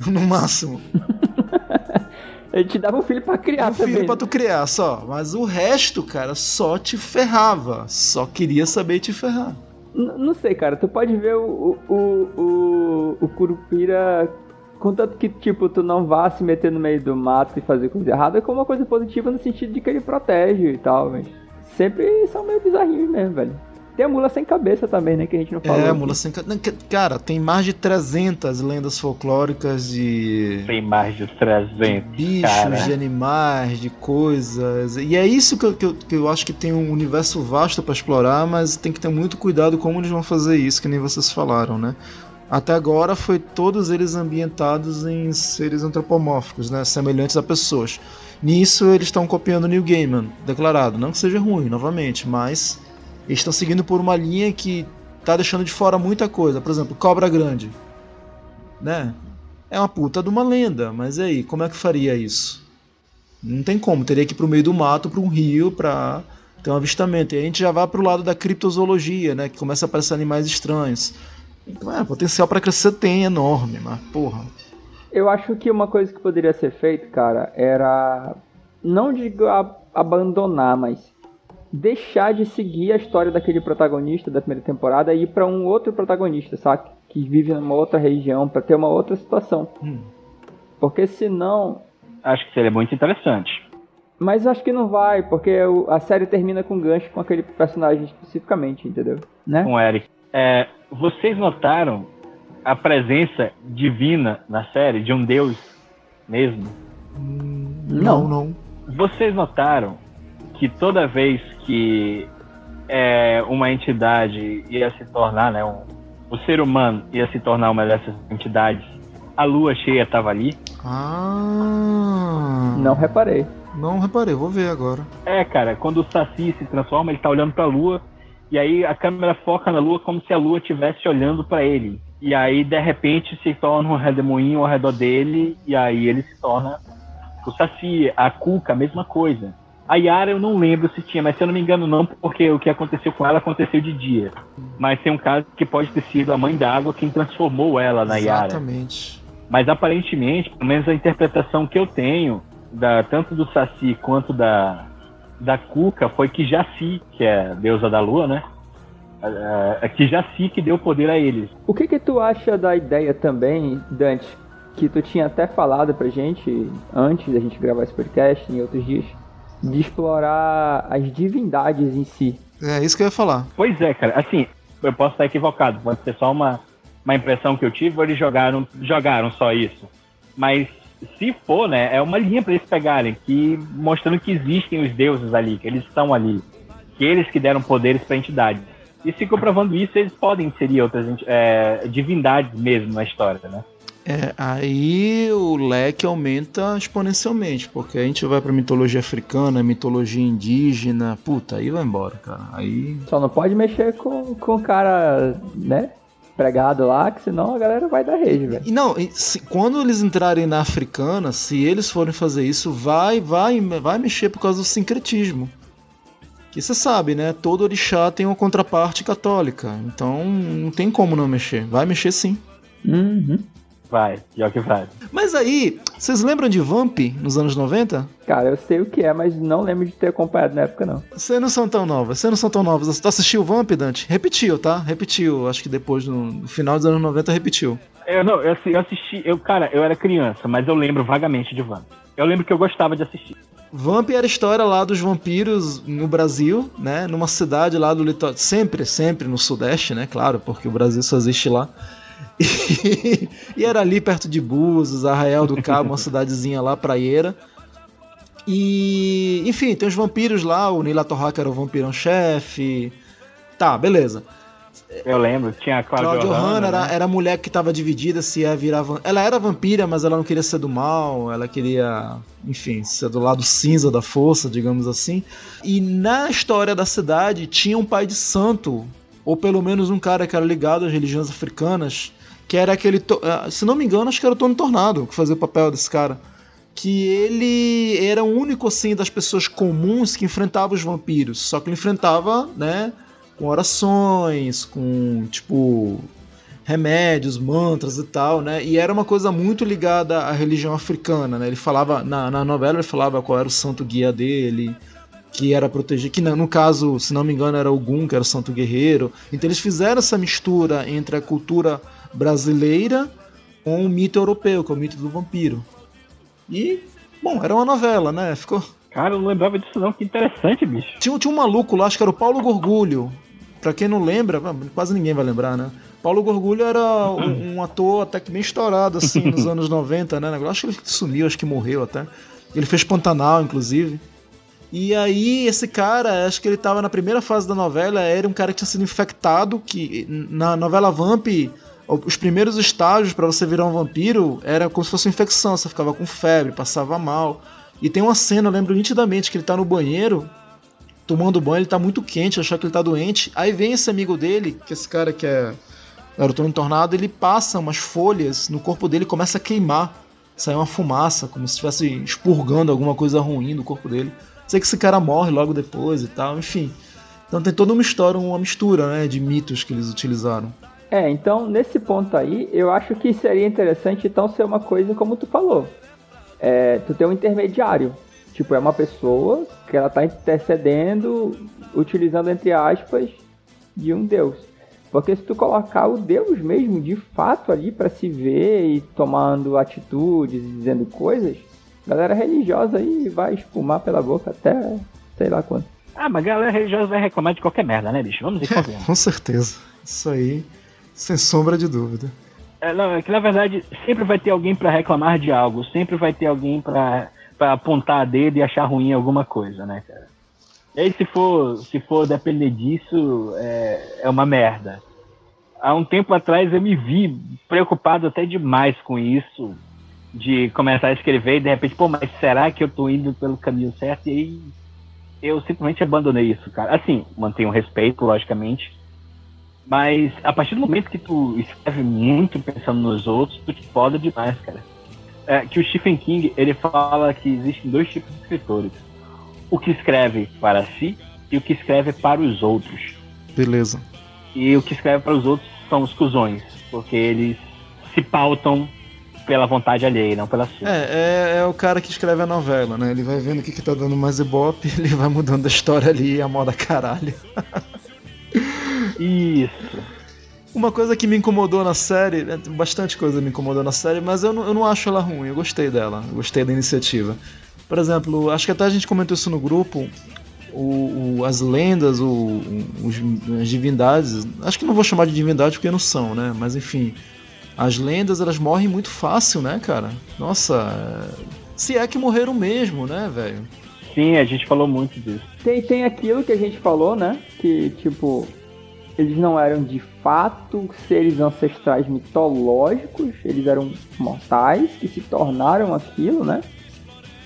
No máximo. Ele te dava um filho pra criar um filho também. pra tu criar, só. Mas o resto, cara, só te ferrava. Só queria saber te ferrar. N- Não sei, cara. Tu pode ver o, o, o, o Curupira. Contanto que, tipo, tu não vá se meter no meio do mato e fazer coisa errada, como uma coisa positiva no sentido de que ele protege e tal, mas sempre são meio bizarrinhos mesmo, velho. Tem a mula sem cabeça também, né, que a gente não falou. É, aqui. mula sem. ca- não, que- Cara, tem mais de 300 lendas folclóricas de. Tem mais de 300. bichos, cara. de animais, de coisas. E é isso que eu, que eu, que eu acho que tem um universo vasto pra explorar, mas tem que ter muito cuidado como eles vão fazer isso, que nem vocês falaram, né? Até agora foi todos eles ambientados em seres antropomórficos, né? Semelhantes a pessoas. Nisso eles estão copiando New Gaiman, declarado. Não que seja ruim, novamente, mas eles estão seguindo por uma linha que tá deixando de fora muita coisa. Por exemplo, Cobra Grande. Né? É uma puta de uma lenda, mas e aí, como é que faria isso? Não tem como, teria que ir pro meio do mato, para um rio, pra ter um avistamento. E a gente já vai pro lado da criptozoologia, né? Que começa a aparecer animais estranhos. Então, é, potencial para crescer tem enorme, mas porra. Eu acho que uma coisa que poderia ser feito, cara, era. Não digo a- abandonar, mas. Deixar de seguir a história daquele protagonista da primeira temporada e ir pra um outro protagonista, sabe? Que vive numa outra região, pra ter uma outra situação. Hum. Porque senão. Acho que seria muito interessante. Mas acho que não vai, porque a série termina com gancho com aquele personagem especificamente, entendeu? Né? Com o Eric. É, vocês notaram a presença divina na série de um deus mesmo? Não, não. Vocês notaram que toda vez que é, uma entidade ia se tornar, né, um, o ser humano ia se tornar uma dessas entidades, a lua cheia estava ali? Ah. Não reparei. Não reparei, vou ver agora. É, cara, quando o Saci se transforma, ele tá olhando pra lua, e aí a câmera foca na lua como se a lua estivesse olhando pra ele. E aí, de repente, se torna um redemoinho ao redor dele, e aí ele se torna o Saci. A Cuca, a mesma coisa. A Yara eu não lembro se tinha, mas se eu não me engano não, porque o que aconteceu com ela aconteceu de dia. Mas tem um caso que pode ter sido a mãe d'água quem transformou ela na Yara. Exatamente. Mas aparentemente, pelo menos a interpretação que eu tenho, da, tanto do Saci quanto da, da Cuca, foi que Jaci, que é deusa da lua, né? É, é que Jaci que deu poder a eles. O que que tu acha da ideia também, Dante, que tu tinha até falado pra gente antes da gente gravar esse podcast, em outros dias, de explorar as divindades em si? É isso que eu ia falar. Pois é, cara, assim, eu posso estar equivocado, pode ser só uma, uma impressão que eu tive, ou eles jogaram, jogaram só isso. Mas se for, né, é uma linha para eles pegarem, que mostrando que existem os deuses ali, que eles estão ali, que eles que deram poderes para entidades. E se comprovando isso, eles podem inserir outras é, divindades mesmo na história, né? É, aí o leque aumenta exponencialmente, porque a gente vai pra mitologia africana, mitologia indígena, puta, aí vai embora, cara. Aí. Só não pode mexer com, com o cara, né? Pregado lá, que senão a galera vai dar rede, velho. Não, se- quando eles entrarem na africana, se eles forem fazer isso, vai, vai, vai mexer por causa do sincretismo. Que você sabe, né? Todo orixá tem uma contraparte católica. Então não tem como não mexer. Vai mexer sim. Uhum. Vai, pior que vai. Mas aí, vocês lembram de Vamp nos anos 90? Cara, eu sei o que é, mas não lembro de ter acompanhado na época, não. Vocês não são tão novas, vocês não são tão novas. Tu assistiu Vamp, Dante? Repetiu, tá? Repetiu. Acho que depois, no, final dos anos 90, repetiu. Eu não, eu, eu assisti, eu, cara, eu era criança, mas eu lembro vagamente de Vamp. Eu lembro que eu gostava de assistir. Vamp era a história lá dos vampiros no Brasil, né? Numa cidade lá do litoral. Sempre, sempre no Sudeste, né? Claro, porque o Brasil só existe lá. E, e era ali perto de Búzios, Arraial do Cabo, uma cidadezinha lá, praieira. E, enfim, tem os vampiros lá, o Nila Torraca era o vampirão-chefe. Tá, beleza. Eu lembro, tinha a Claudia Claudia Hanna Hanna, era, né? era a mulher que tava dividida se ia virar. Ela era vampira, mas ela não queria ser do mal, ela queria, enfim, ser do lado cinza da força, digamos assim. E na história da cidade tinha um pai de santo, ou pelo menos um cara que era ligado às religiões africanas, que era aquele. ah, Se não me engano, acho que era o Tony Tornado que fazia o papel desse cara. Que ele era o único, assim, das pessoas comuns que enfrentava os vampiros. Só que ele enfrentava, né? com orações, com tipo remédios, mantras e tal, né? E era uma coisa muito ligada à religião africana, né? Ele falava na, na novela ele falava qual era o santo guia dele, que era proteger, que no no caso, se não me engano, era o Gun, que era o santo guerreiro. Então eles fizeram essa mistura entre a cultura brasileira com o mito europeu, que é o mito do vampiro. E bom, era uma novela, né? Ficou Cara, eu não lembrava disso não, que interessante, bicho. tinha, tinha um maluco lá, acho que era o Paulo Gorgulho. Pra quem não lembra, quase ninguém vai lembrar, né? Paulo Gorgulho era um, um ator até que bem estourado, assim, nos anos 90, né? Acho que ele sumiu, acho que morreu até. Ele fez Pantanal, inclusive. E aí, esse cara, acho que ele tava na primeira fase da novela, era um cara que tinha sido infectado, que na novela Vamp, os primeiros estágios pra você virar um vampiro era como se fosse uma infecção, você ficava com febre, passava mal. E tem uma cena, eu lembro nitidamente, que ele tá no banheiro, tomando banho, ele tá muito quente, achou que ele tá doente. Aí vem esse amigo dele, que esse cara que é Tony Tornado, ele passa umas folhas no corpo dele começa a queimar. Sai uma fumaça, como se estivesse expurgando alguma coisa ruim do corpo dele. Sei que esse cara morre logo depois e tal, enfim. Então tem toda uma história, uma mistura né, de mitos que eles utilizaram. É, então nesse ponto aí, eu acho que seria interessante então ser uma coisa como tu falou. É, tu ter um intermediário. Tipo, é uma pessoa que ela tá intercedendo, utilizando entre aspas, de um deus. Porque se tu colocar o deus mesmo de fato ali pra se ver e tomando atitudes e dizendo coisas, a galera religiosa aí vai espumar pela boca até sei lá quando. Ah, mas a galera religiosa vai reclamar de qualquer merda, né, bicho? Vamos e convenhamos. Com certeza. Isso aí, sem sombra de dúvida. É, não, é que na verdade sempre vai ter alguém pra reclamar de algo, sempre vai ter alguém pra apontar a dedo e achar ruim alguma coisa, né, cara? E aí se for, se for depender disso, é, é uma merda. Há um tempo atrás eu me vi preocupado até demais com isso, de começar a escrever e de repente, pô, mas será que eu tô indo pelo caminho certo? E aí eu simplesmente abandonei isso, cara. Assim, mantenho respeito, logicamente, mas a partir do momento que tu escreve muito pensando nos outros, tu te foda demais, cara. É, que o Stephen King, ele fala que existem dois tipos de escritores. O que escreve para si e o que escreve para os outros. Beleza. E o que escreve para os outros são os cuzões, porque eles se pautam pela vontade alheia, não pela sua. É, é, é o cara que escreve a novela, né? Ele vai vendo o que, que tá dando mais ibope, ele vai mudando a história ali a moda caralho. Isso. Uma coisa que me incomodou na série, né, bastante coisa me incomodou na série, mas eu não, eu não acho ela ruim, eu gostei dela, eu gostei da iniciativa. Por exemplo, acho que até a gente comentou isso no grupo, o, o- as lendas, o, o- os- as divindades, acho que não vou chamar de divindade porque não são, né? Mas enfim, as lendas elas morrem muito fácil, né, cara? Nossa, é, se é que morreram mesmo, né, velho? Sim, a gente falou muito disso. Tem, tem aquilo que a gente falou, né? Que, tipo, eles não eram de fato seres ancestrais mitológicos, eles eram mortais que se tornaram aquilo, né?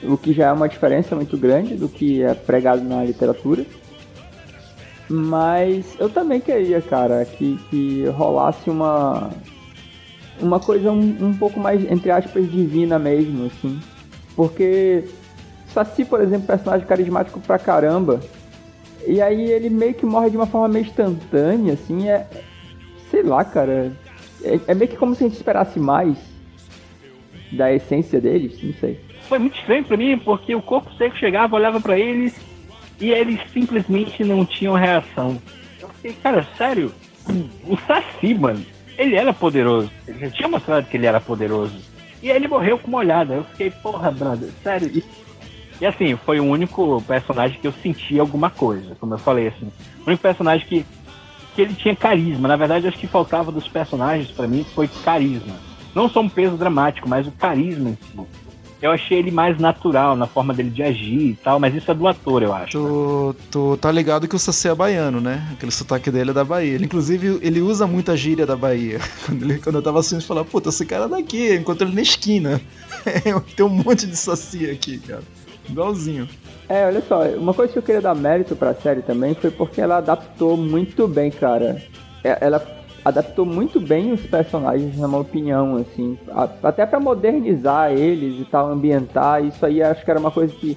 O que já é uma diferença muito grande do que é pregado na literatura. Mas eu também queria, cara, que, que rolasse uma uma coisa um, um pouco mais, entre aspas, divina mesmo, assim. Porque Saci, por exemplo, personagem carismático pra caramba. E aí ele meio que morre de uma forma meio instantânea, assim, é. Sei lá, cara. É, é meio que como se a gente esperasse mais da essência deles, não sei. Foi muito estranho pra mim, porque o corpo seco chegava, olhava para eles e eles simplesmente não tinham reação. Eu fiquei, cara, sério? O Saci, mano, ele era poderoso. Ele já tinha mostrado que ele era poderoso. E aí ele morreu com uma olhada. Eu fiquei, porra, brother, sério. E, e assim, foi o único personagem que eu senti alguma coisa, como eu falei, assim. O único personagem que, que ele tinha carisma. Na verdade, acho que faltava dos personagens para mim foi carisma. Não só um peso dramático, mas o carisma em si eu achei ele mais natural na forma dele de agir e tal, mas isso é do ator, eu acho. Tu, tu tá ligado que o Saci é baiano, né? Aquele sotaque dele é da Bahia. Ele, inclusive, ele usa muita gíria da Bahia. Quando, ele, quando eu tava assistindo, eu falava, puta, esse cara é daqui, encontrei ele na esquina. Tem um monte de Saci aqui, cara. Igualzinho. É, olha só, uma coisa que eu queria dar mérito pra série também foi porque ela adaptou muito bem, cara. É, ela adaptou muito bem os personagens, na minha opinião, assim, até para modernizar eles e tal, ambientar, isso aí acho que era uma coisa que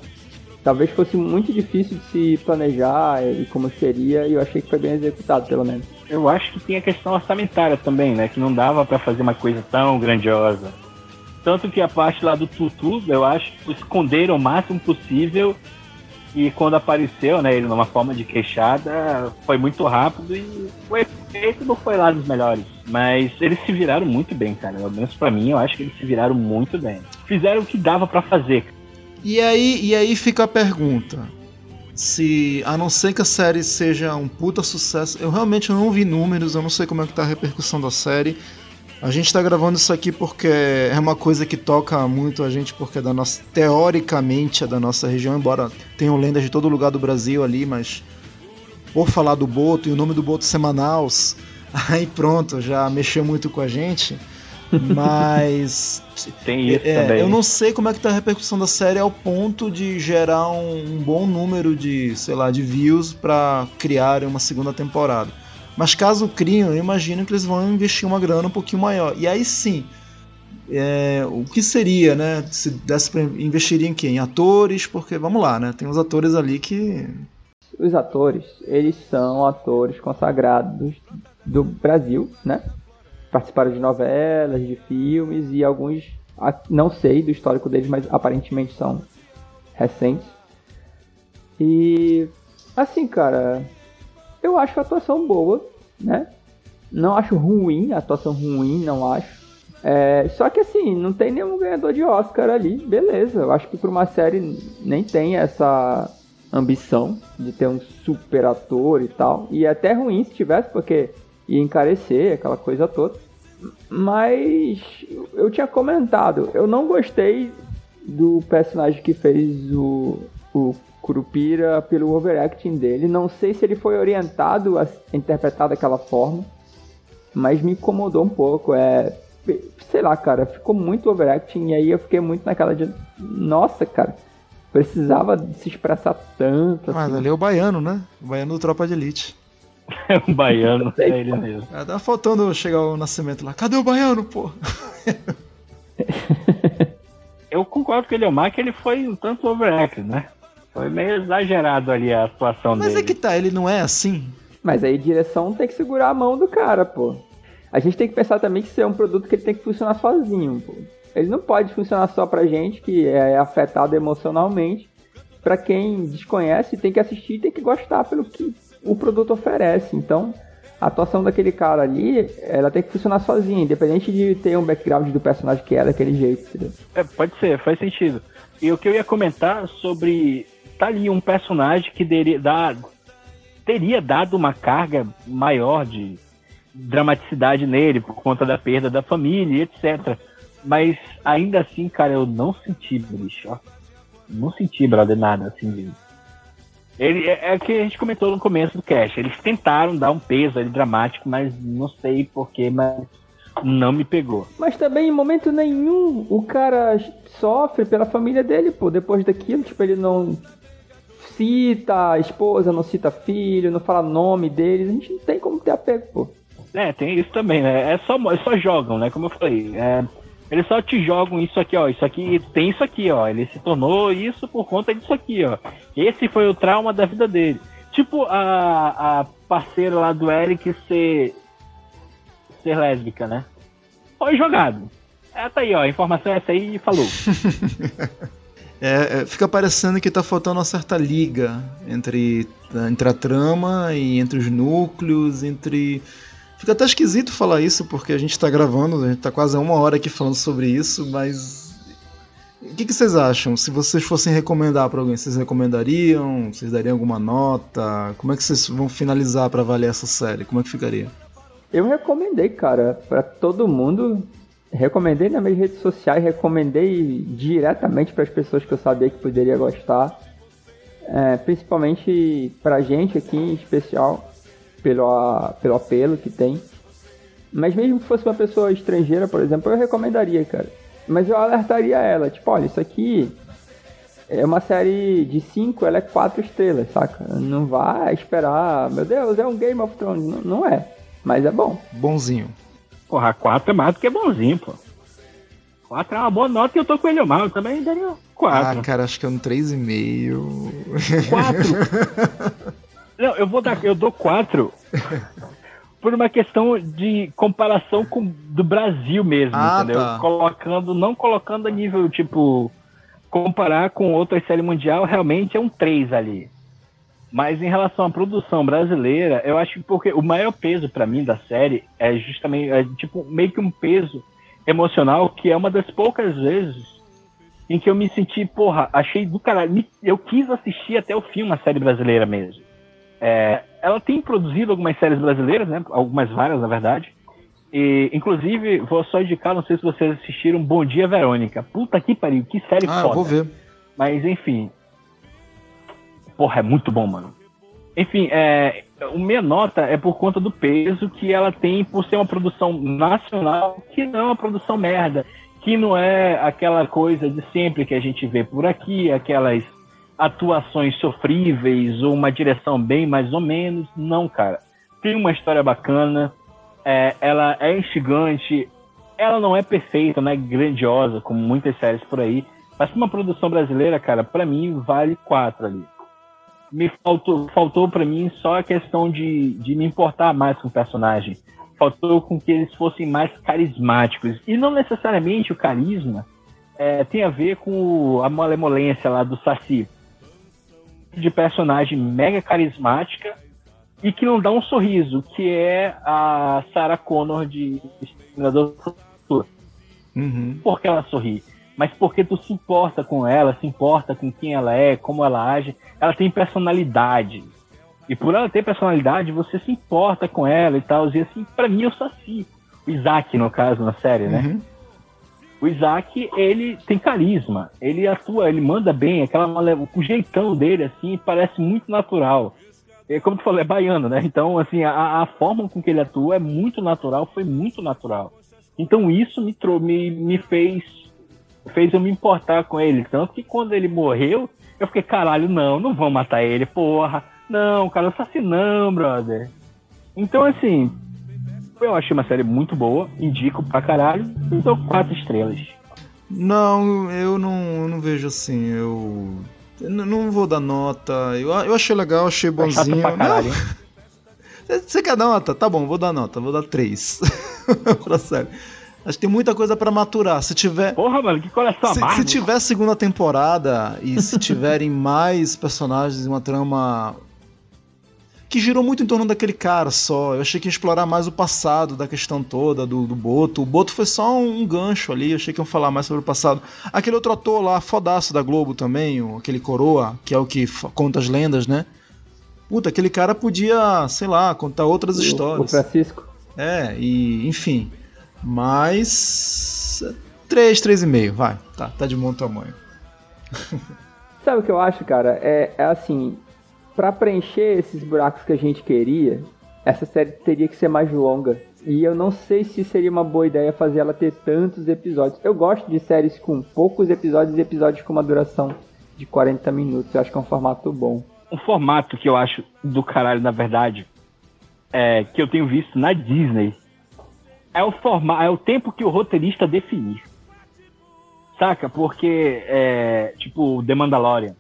talvez fosse muito difícil de se planejar e como seria, e eu achei que foi bem executado, pelo menos. Eu acho que tinha a questão orçamentária também, né, que não dava para fazer uma coisa tão grandiosa. Tanto que a parte lá do Tutu, eu acho esconderam o máximo possível e quando apareceu, né, ele numa forma de queixada, foi muito rápido e o efeito não foi lá dos melhores. Mas eles se viraram muito bem, cara. Pelo menos pra mim, eu acho que eles se viraram muito bem. Fizeram o que dava para fazer. E aí, e aí fica a pergunta. Se, a não ser que a série seja um puta sucesso, eu realmente não vi números, eu não sei como é que tá a repercussão da série. A gente está gravando isso aqui porque é uma coisa que toca muito a gente, porque é da nossa, teoricamente é da nossa região, embora tenham lendas de todo lugar do Brasil ali, mas por falar do Boto e o nome do Boto ser Manaus, aí pronto, já mexeu muito com a gente. Mas. Tem isso é, também. Eu não sei como é que tá a repercussão da série ao ponto de gerar um, um bom número de, sei lá, de views para criarem uma segunda temporada. Mas caso criam, eu imagino que eles vão investir uma grana um pouquinho maior. E aí sim, é, o que seria, né? Se desse pra investir em quem? Em atores, porque vamos lá, né? Tem uns atores ali que. Os atores, eles são atores consagrados do Brasil, né? Participaram de novelas, de filmes e alguns, não sei do histórico deles, mas aparentemente são recentes. E assim, cara, eu acho a atuação boa, né? Não acho ruim, a atuação ruim, não acho. É, só que assim, não tem nenhum ganhador de Oscar ali, beleza. Eu acho que por uma série nem tem essa ambição de ter um super ator e tal. E é até ruim se tivesse, porque ia encarecer aquela coisa toda. Mas eu tinha comentado, eu não gostei do personagem que fez o, o Curupira pelo overacting dele. Não sei se ele foi orientado a interpretar daquela forma, mas me incomodou um pouco. É, sei lá, cara, ficou muito overacting e aí eu fiquei muito naquela de, nossa, cara, precisava se expressar tanto. Mas assim. ali é o baiano, né? O baiano do Tropa de Elite. É um baiano, é ele mesmo. É, tá faltando chegar o nascimento lá. Cadê o baiano, pô? eu concordo com ele, o Mark, ele foi um tanto overacting, né? Foi meio exagerado ali a atuação Mas dele. é que tá, ele não é assim? Mas aí direção tem que segurar a mão do cara, pô. A gente tem que pensar também que isso é um produto que ele tem que funcionar sozinho, pô. Ele não pode funcionar só pra gente que é afetado emocionalmente. Pra quem desconhece, tem que assistir e tem que gostar pelo que o produto oferece. Então, a atuação daquele cara ali, ela tem que funcionar sozinha, independente de ter um background do personagem que é daquele jeito? É, pode ser, faz sentido. E o que eu ia comentar sobre tá ali um personagem que dado, teria dado uma carga maior de dramaticidade nele por conta da perda da família, etc. Mas ainda assim, cara, eu não senti, bicho. Ó. Não senti, brother, nada assim de, Ele, é, é que a gente comentou no começo do cast. Eles tentaram dar um peso ali dramático, mas não sei porquê, mas não me pegou. Mas também em momento nenhum o cara sofre pela família dele, pô. Depois daquilo, tipo, ele não cita a esposa, não cita filho, não fala nome deles. A gente não tem como ter apego, pô. É, tem isso também, né? É só, só jogam, né? Como eu falei. É, eles só te jogam isso aqui, ó. Isso aqui tem isso aqui, ó. Ele se tornou isso por conta disso aqui, ó. Esse foi o trauma da vida dele. Tipo a, a parceira lá do Eric ser, ser lésbica, né? Foi jogado. É, tá aí, ó. A informação é essa aí e falou. É, é, fica parecendo que tá faltando uma certa liga entre, entre a trama e entre os núcleos, entre. Fica até esquisito falar isso, porque a gente tá gravando, a gente tá quase uma hora aqui falando sobre isso, mas. O que, que vocês acham? Se vocês fossem recomendar para alguém, vocês recomendariam? Vocês dariam alguma nota? Como é que vocês vão finalizar para avaliar essa série? Como é que ficaria? Eu recomendei, cara, para todo mundo recomendei nas minhas redes sociais, recomendei diretamente para as pessoas que eu sabia que poderia gostar, é, principalmente para gente aqui em especial, pelo, pelo apelo que tem. Mas mesmo que fosse uma pessoa estrangeira, por exemplo, eu recomendaria, cara. Mas eu alertaria ela, tipo, olha, isso aqui é uma série de 5, ela é 4 estrelas, saca? Não vai esperar, meu Deus, é um Game of Thrones. Não é, mas é bom. Bonzinho. Porra, 4 é mais do que bonzinho, pô. 4 é uma boa nota e eu tô com ele mal. Eu também daria 4. Ah, cara, acho que é um 3,5. 4? Não, eu vou dar. Eu dou 4 por uma questão de comparação com do Brasil mesmo, ah, entendeu? Tá. Colocando, não colocando a nível, tipo, comparar com outra série mundial, realmente é um 3 ali. Mas em relação à produção brasileira, eu acho que porque o maior peso para mim da série é justamente é, tipo meio que um peso emocional que é uma das poucas vezes em que eu me senti, porra, achei do caralho. Eu quis assistir até o fim uma série brasileira mesmo. É, ela tem produzido algumas séries brasileiras, né? Algumas várias, na verdade. E, inclusive, vou só indicar, não sei se vocês assistiram Bom Dia Verônica. Puta que pariu, que série ah, foda. vou ver. Mas enfim, Porra, é muito bom, mano. Enfim, é, o minha nota é por conta do peso que ela tem por ser uma produção nacional, que não é uma produção merda, que não é aquela coisa de sempre que a gente vê por aqui, aquelas atuações sofríveis ou uma direção bem mais ou menos. Não, cara. Tem uma história bacana, é, ela é instigante, ela não é perfeita, não é grandiosa, como muitas séries por aí, mas uma produção brasileira, cara, para mim vale quatro ali me faltou, faltou para mim só a questão de, de me importar mais com o personagem. Faltou com que eles fossem mais carismáticos. E não necessariamente o carisma é, tem a ver com a malemolência lá do Saci. De personagem mega carismática e que não dá um sorriso, que é a Sarah Connor de Exterminador do Futuro. Uhum. Por que ela sorri? Mas porque tu se importa com ela, se importa com quem ela é, como ela age ela tem personalidade. E por ela ter personalidade, você se importa com ela e tal. E assim, para mim, eu sou assim. O Isaac, no caso, na série, né? Uhum. O Isaac, ele tem carisma. Ele atua, ele manda bem. Aquela o jeitão dele, assim, parece muito natural. É, como tu falou, é baiano, né? Então, assim, a, a forma com que ele atua é muito natural, foi muito natural. Então, isso me, me, me fez fez eu me importar com ele. Tanto que quando ele morreu, eu fiquei, caralho, não, não vão matar ele, porra. Não, cara, assassinão, brother. Então, assim, eu achei uma série muito boa, indico pra caralho, e dou quatro estrelas. Não, eu não, eu não vejo assim, eu. eu não vou dar nota. Eu, eu achei legal, achei bonzinho. É chato pra caralho, Você quer dar nota? Tá bom, vou dar nota, vou dar três. pra série. Acho que tem muita coisa para maturar. Se tiver. Porra, mano, que coleção se, se tiver segunda temporada e se tiverem mais personagens e uma trama que girou muito em torno daquele cara só. Eu achei que ia explorar mais o passado da questão toda do, do Boto. O Boto foi só um, um, gancho ali, eu achei que iam falar mais sobre o passado. Aquele outro ator lá, fodaço da Globo também, o, aquele Coroa, que é o que conta as lendas, né? Puta, aquele cara podia, sei lá, contar outras o, histórias. O Francisco. É, e enfim. Mas. 3, 3,5, vai. Tá, tá de bom tamanho. Sabe o que eu acho, cara? É, é assim. Pra preencher esses buracos que a gente queria, essa série teria que ser mais longa. E eu não sei se seria uma boa ideia fazer ela ter tantos episódios. Eu gosto de séries com poucos episódios e episódios com uma duração de 40 minutos. Eu acho que é um formato bom. Um formato que eu acho do caralho, na verdade, é, que eu tenho visto na Disney, é o formato, é o tempo que o roteirista definir. Saca? Porque, é, tipo, The Mandalorian.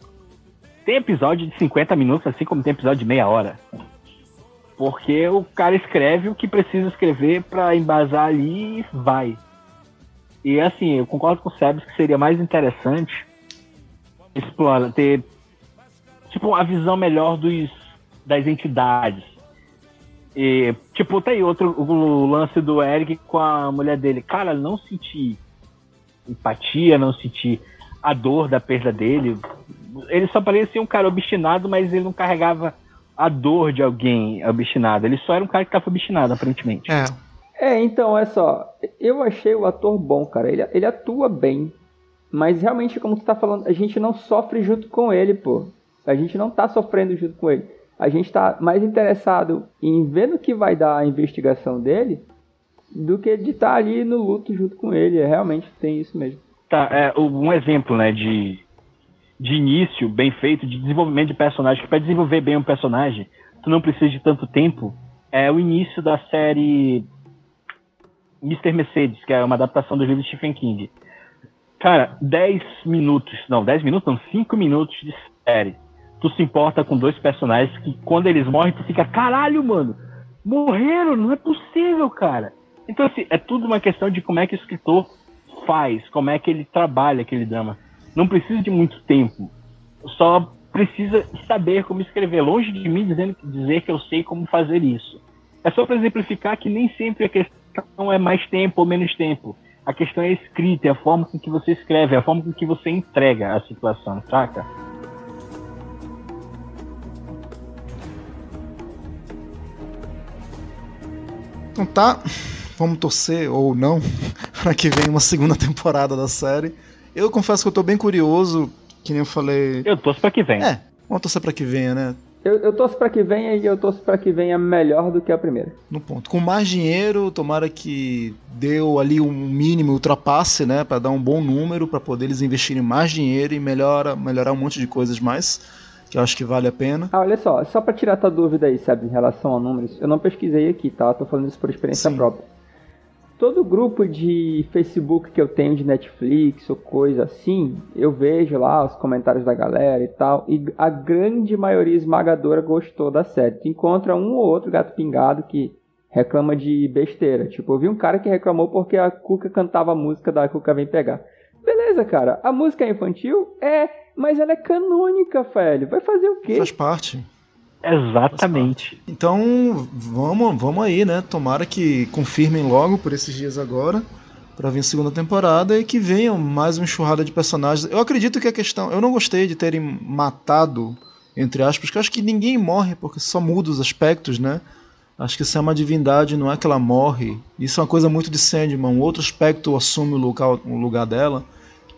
Tem episódio de 50 minutos, assim como tem episódio de meia hora. Porque o cara escreve o que precisa escrever para embasar ali e vai. E assim, eu concordo com o Sebes que seria mais interessante explorar, ter tipo a visão melhor dos das entidades. E, tipo, tem outro o lance do Eric com a mulher dele. Cara, não sentir empatia, não sentir a dor da perda dele. Ele só parecia um cara obstinado, mas ele não carregava a dor de alguém obstinado. Ele só era um cara que estava obstinado, aparentemente. É. É, então, é só. Eu achei o ator bom, cara. Ele, ele atua bem. Mas realmente, como tu tá falando, a gente não sofre junto com ele, pô. A gente não tá sofrendo junto com ele. A gente tá mais interessado em ver no que vai dar a investigação dele do que de estar tá ali no luto junto com ele. É, realmente tem isso mesmo. Tá, é, um exemplo, né, de, de início bem feito, de desenvolvimento de personagem, que para desenvolver bem um personagem, tu não precisa de tanto tempo, é o início da série Mr. Mercedes, que é uma adaptação do livro de Stephen King. Cara, 10 minutos, não, 10 minutos, não, 5 minutos de série. Tu se importa com dois personagens que quando eles morrem, tu fica, caralho, mano, morreram, não é possível, cara. Então, assim, é tudo uma questão de como é que o escritor faz, como é que ele trabalha aquele drama. Não precisa de muito tempo. Só precisa saber como escrever. Longe de mim dizendo, dizer que eu sei como fazer isso. É só para exemplificar que nem sempre a questão é mais tempo ou menos tempo. A questão é a escrita, é a forma com que você escreve, é a forma com que você entrega a situação, saca? Então tá, vamos torcer ou não para que venha uma segunda temporada da série. Eu confesso que eu tô bem curioso, que nem eu falei. Eu torço pra que venha. É, vamos torcer pra que venha, né? Eu, eu torço pra que venha e eu torço pra que venha melhor do que a primeira. No ponto. Com mais dinheiro, tomara que deu ali um mínimo, ultrapasse, né? Pra dar um bom número, para poder eles investirem mais dinheiro e melhora, melhorar um monte de coisas mais. Que eu acho que vale a pena. Ah, olha só, só pra tirar tua dúvida aí, sabe, em relação a números, eu não pesquisei aqui, tá? Eu tô falando isso por experiência Sim. própria todo grupo de Facebook que eu tenho de Netflix ou coisa assim, eu vejo lá os comentários da galera e tal, e a grande maioria esmagadora gostou da série. Tu encontra um ou outro gato pingado que reclama de besteira. Tipo, eu vi um cara que reclamou porque a Cuca cantava a música da Cuca Vem Pegar. Beleza, cara, a música é infantil? É, mas ela é canônica, velho. Vai fazer o quê? Faz parte. Exatamente. Então, vamos, vamos aí, né? Tomara que confirmem logo por esses dias agora para vir a segunda temporada e que venham mais uma enxurrada de personagens. Eu acredito que a questão, eu não gostei de terem matado entre aspas, porque eu acho que ninguém morre porque só muda os aspectos, né? Acho que se é uma divindade, não é que ela morre. Isso é uma coisa muito de Sandman. Um outro aspecto assume o lugar, o lugar dela.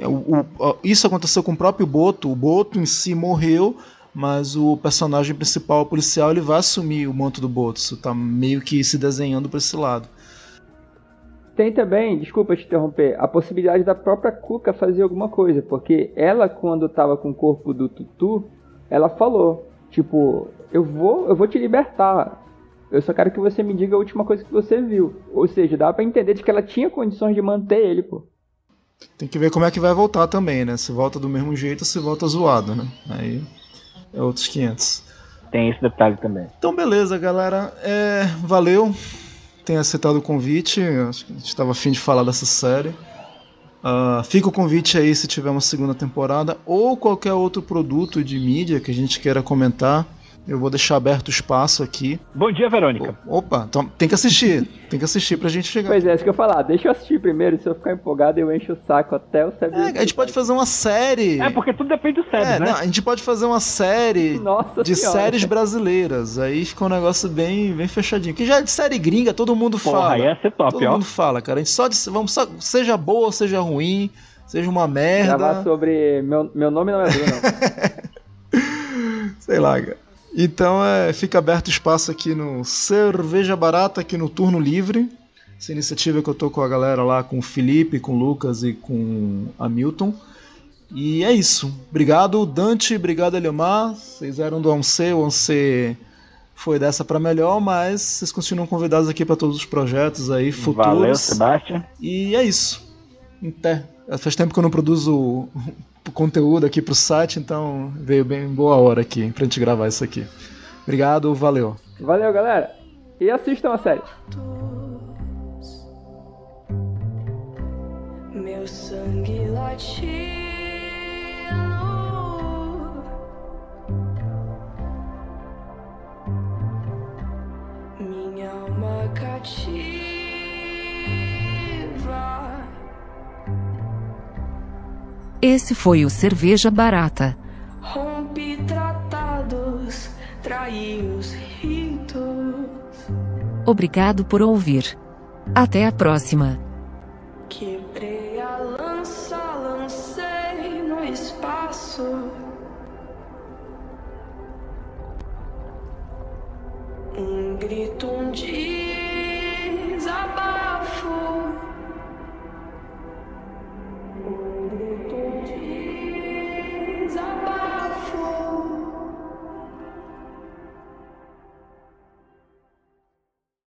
É, o, o, isso aconteceu com o próprio Boto. O Boto em si morreu, mas o personagem principal, o policial, ele vai assumir o manto do Botso, tá meio que se desenhando para esse lado. Tem também, desculpa te interromper, a possibilidade da própria Cuca fazer alguma coisa, porque ela quando estava com o corpo do Tutu, ela falou, tipo, eu vou, eu vou te libertar. Eu só quero que você me diga a última coisa que você viu. Ou seja, dá para entender de que ela tinha condições de manter ele, pô. Tem que ver como é que vai voltar também, né? Se volta do mesmo jeito ou se volta zoado, né? Aí é outros 500. Tem esse detalhe também. Então, beleza, galera. É, valeu. Tenha aceitado o convite. Acho que a gente estava afim de falar dessa série. Uh, fica o convite aí se tiver uma segunda temporada ou qualquer outro produto de mídia que a gente queira comentar. Eu vou deixar aberto o espaço aqui. Bom dia, Verônica. Opa, então tem que assistir. tem que assistir pra gente chegar. Pois é, isso que eu falar. Deixa eu assistir primeiro. Se eu ficar empolgado, eu encho o saco até o Sebes. É, a gente pode fazer uma série. É, porque tudo depende do Sebes, é, né? Não, a gente pode fazer uma série Nossa de senhora. séries brasileiras. Aí fica um negócio bem, bem fechadinho. Que já é de série gringa, todo mundo Porra, fala. Ia ser top, todo ó. mundo fala, cara. A gente só, de, vamos só, seja boa ou seja ruim, seja uma merda. Gravar sobre. Meu, meu nome não é Bruno. Sei lá, cara. Então é, fica aberto espaço aqui no Cerveja Barata, aqui no Turno Livre. Essa iniciativa que eu tô com a galera lá, com o Felipe, com o Lucas e com a Milton. E é isso. Obrigado, Dante. Obrigado, Eliomar. Vocês eram do ONC. O ONC foi dessa para melhor, mas vocês continuam convidados aqui para todos os projetos aí futuros. Valeu, Sebastião. E é isso. Até. Faz tempo que eu não produzo conteúdo aqui pro site, então veio bem boa hora aqui pra gente gravar isso aqui. Obrigado, valeu. Valeu, galera. E assistam a série. Meu sangue latino, minha alma cativa. Esse foi o Cerveja Barata. Rompi tratados, traí os ritos. Obrigado por ouvir. Até a próxima. Quebrei a lança, lancei no espaço. Um grito, um dia.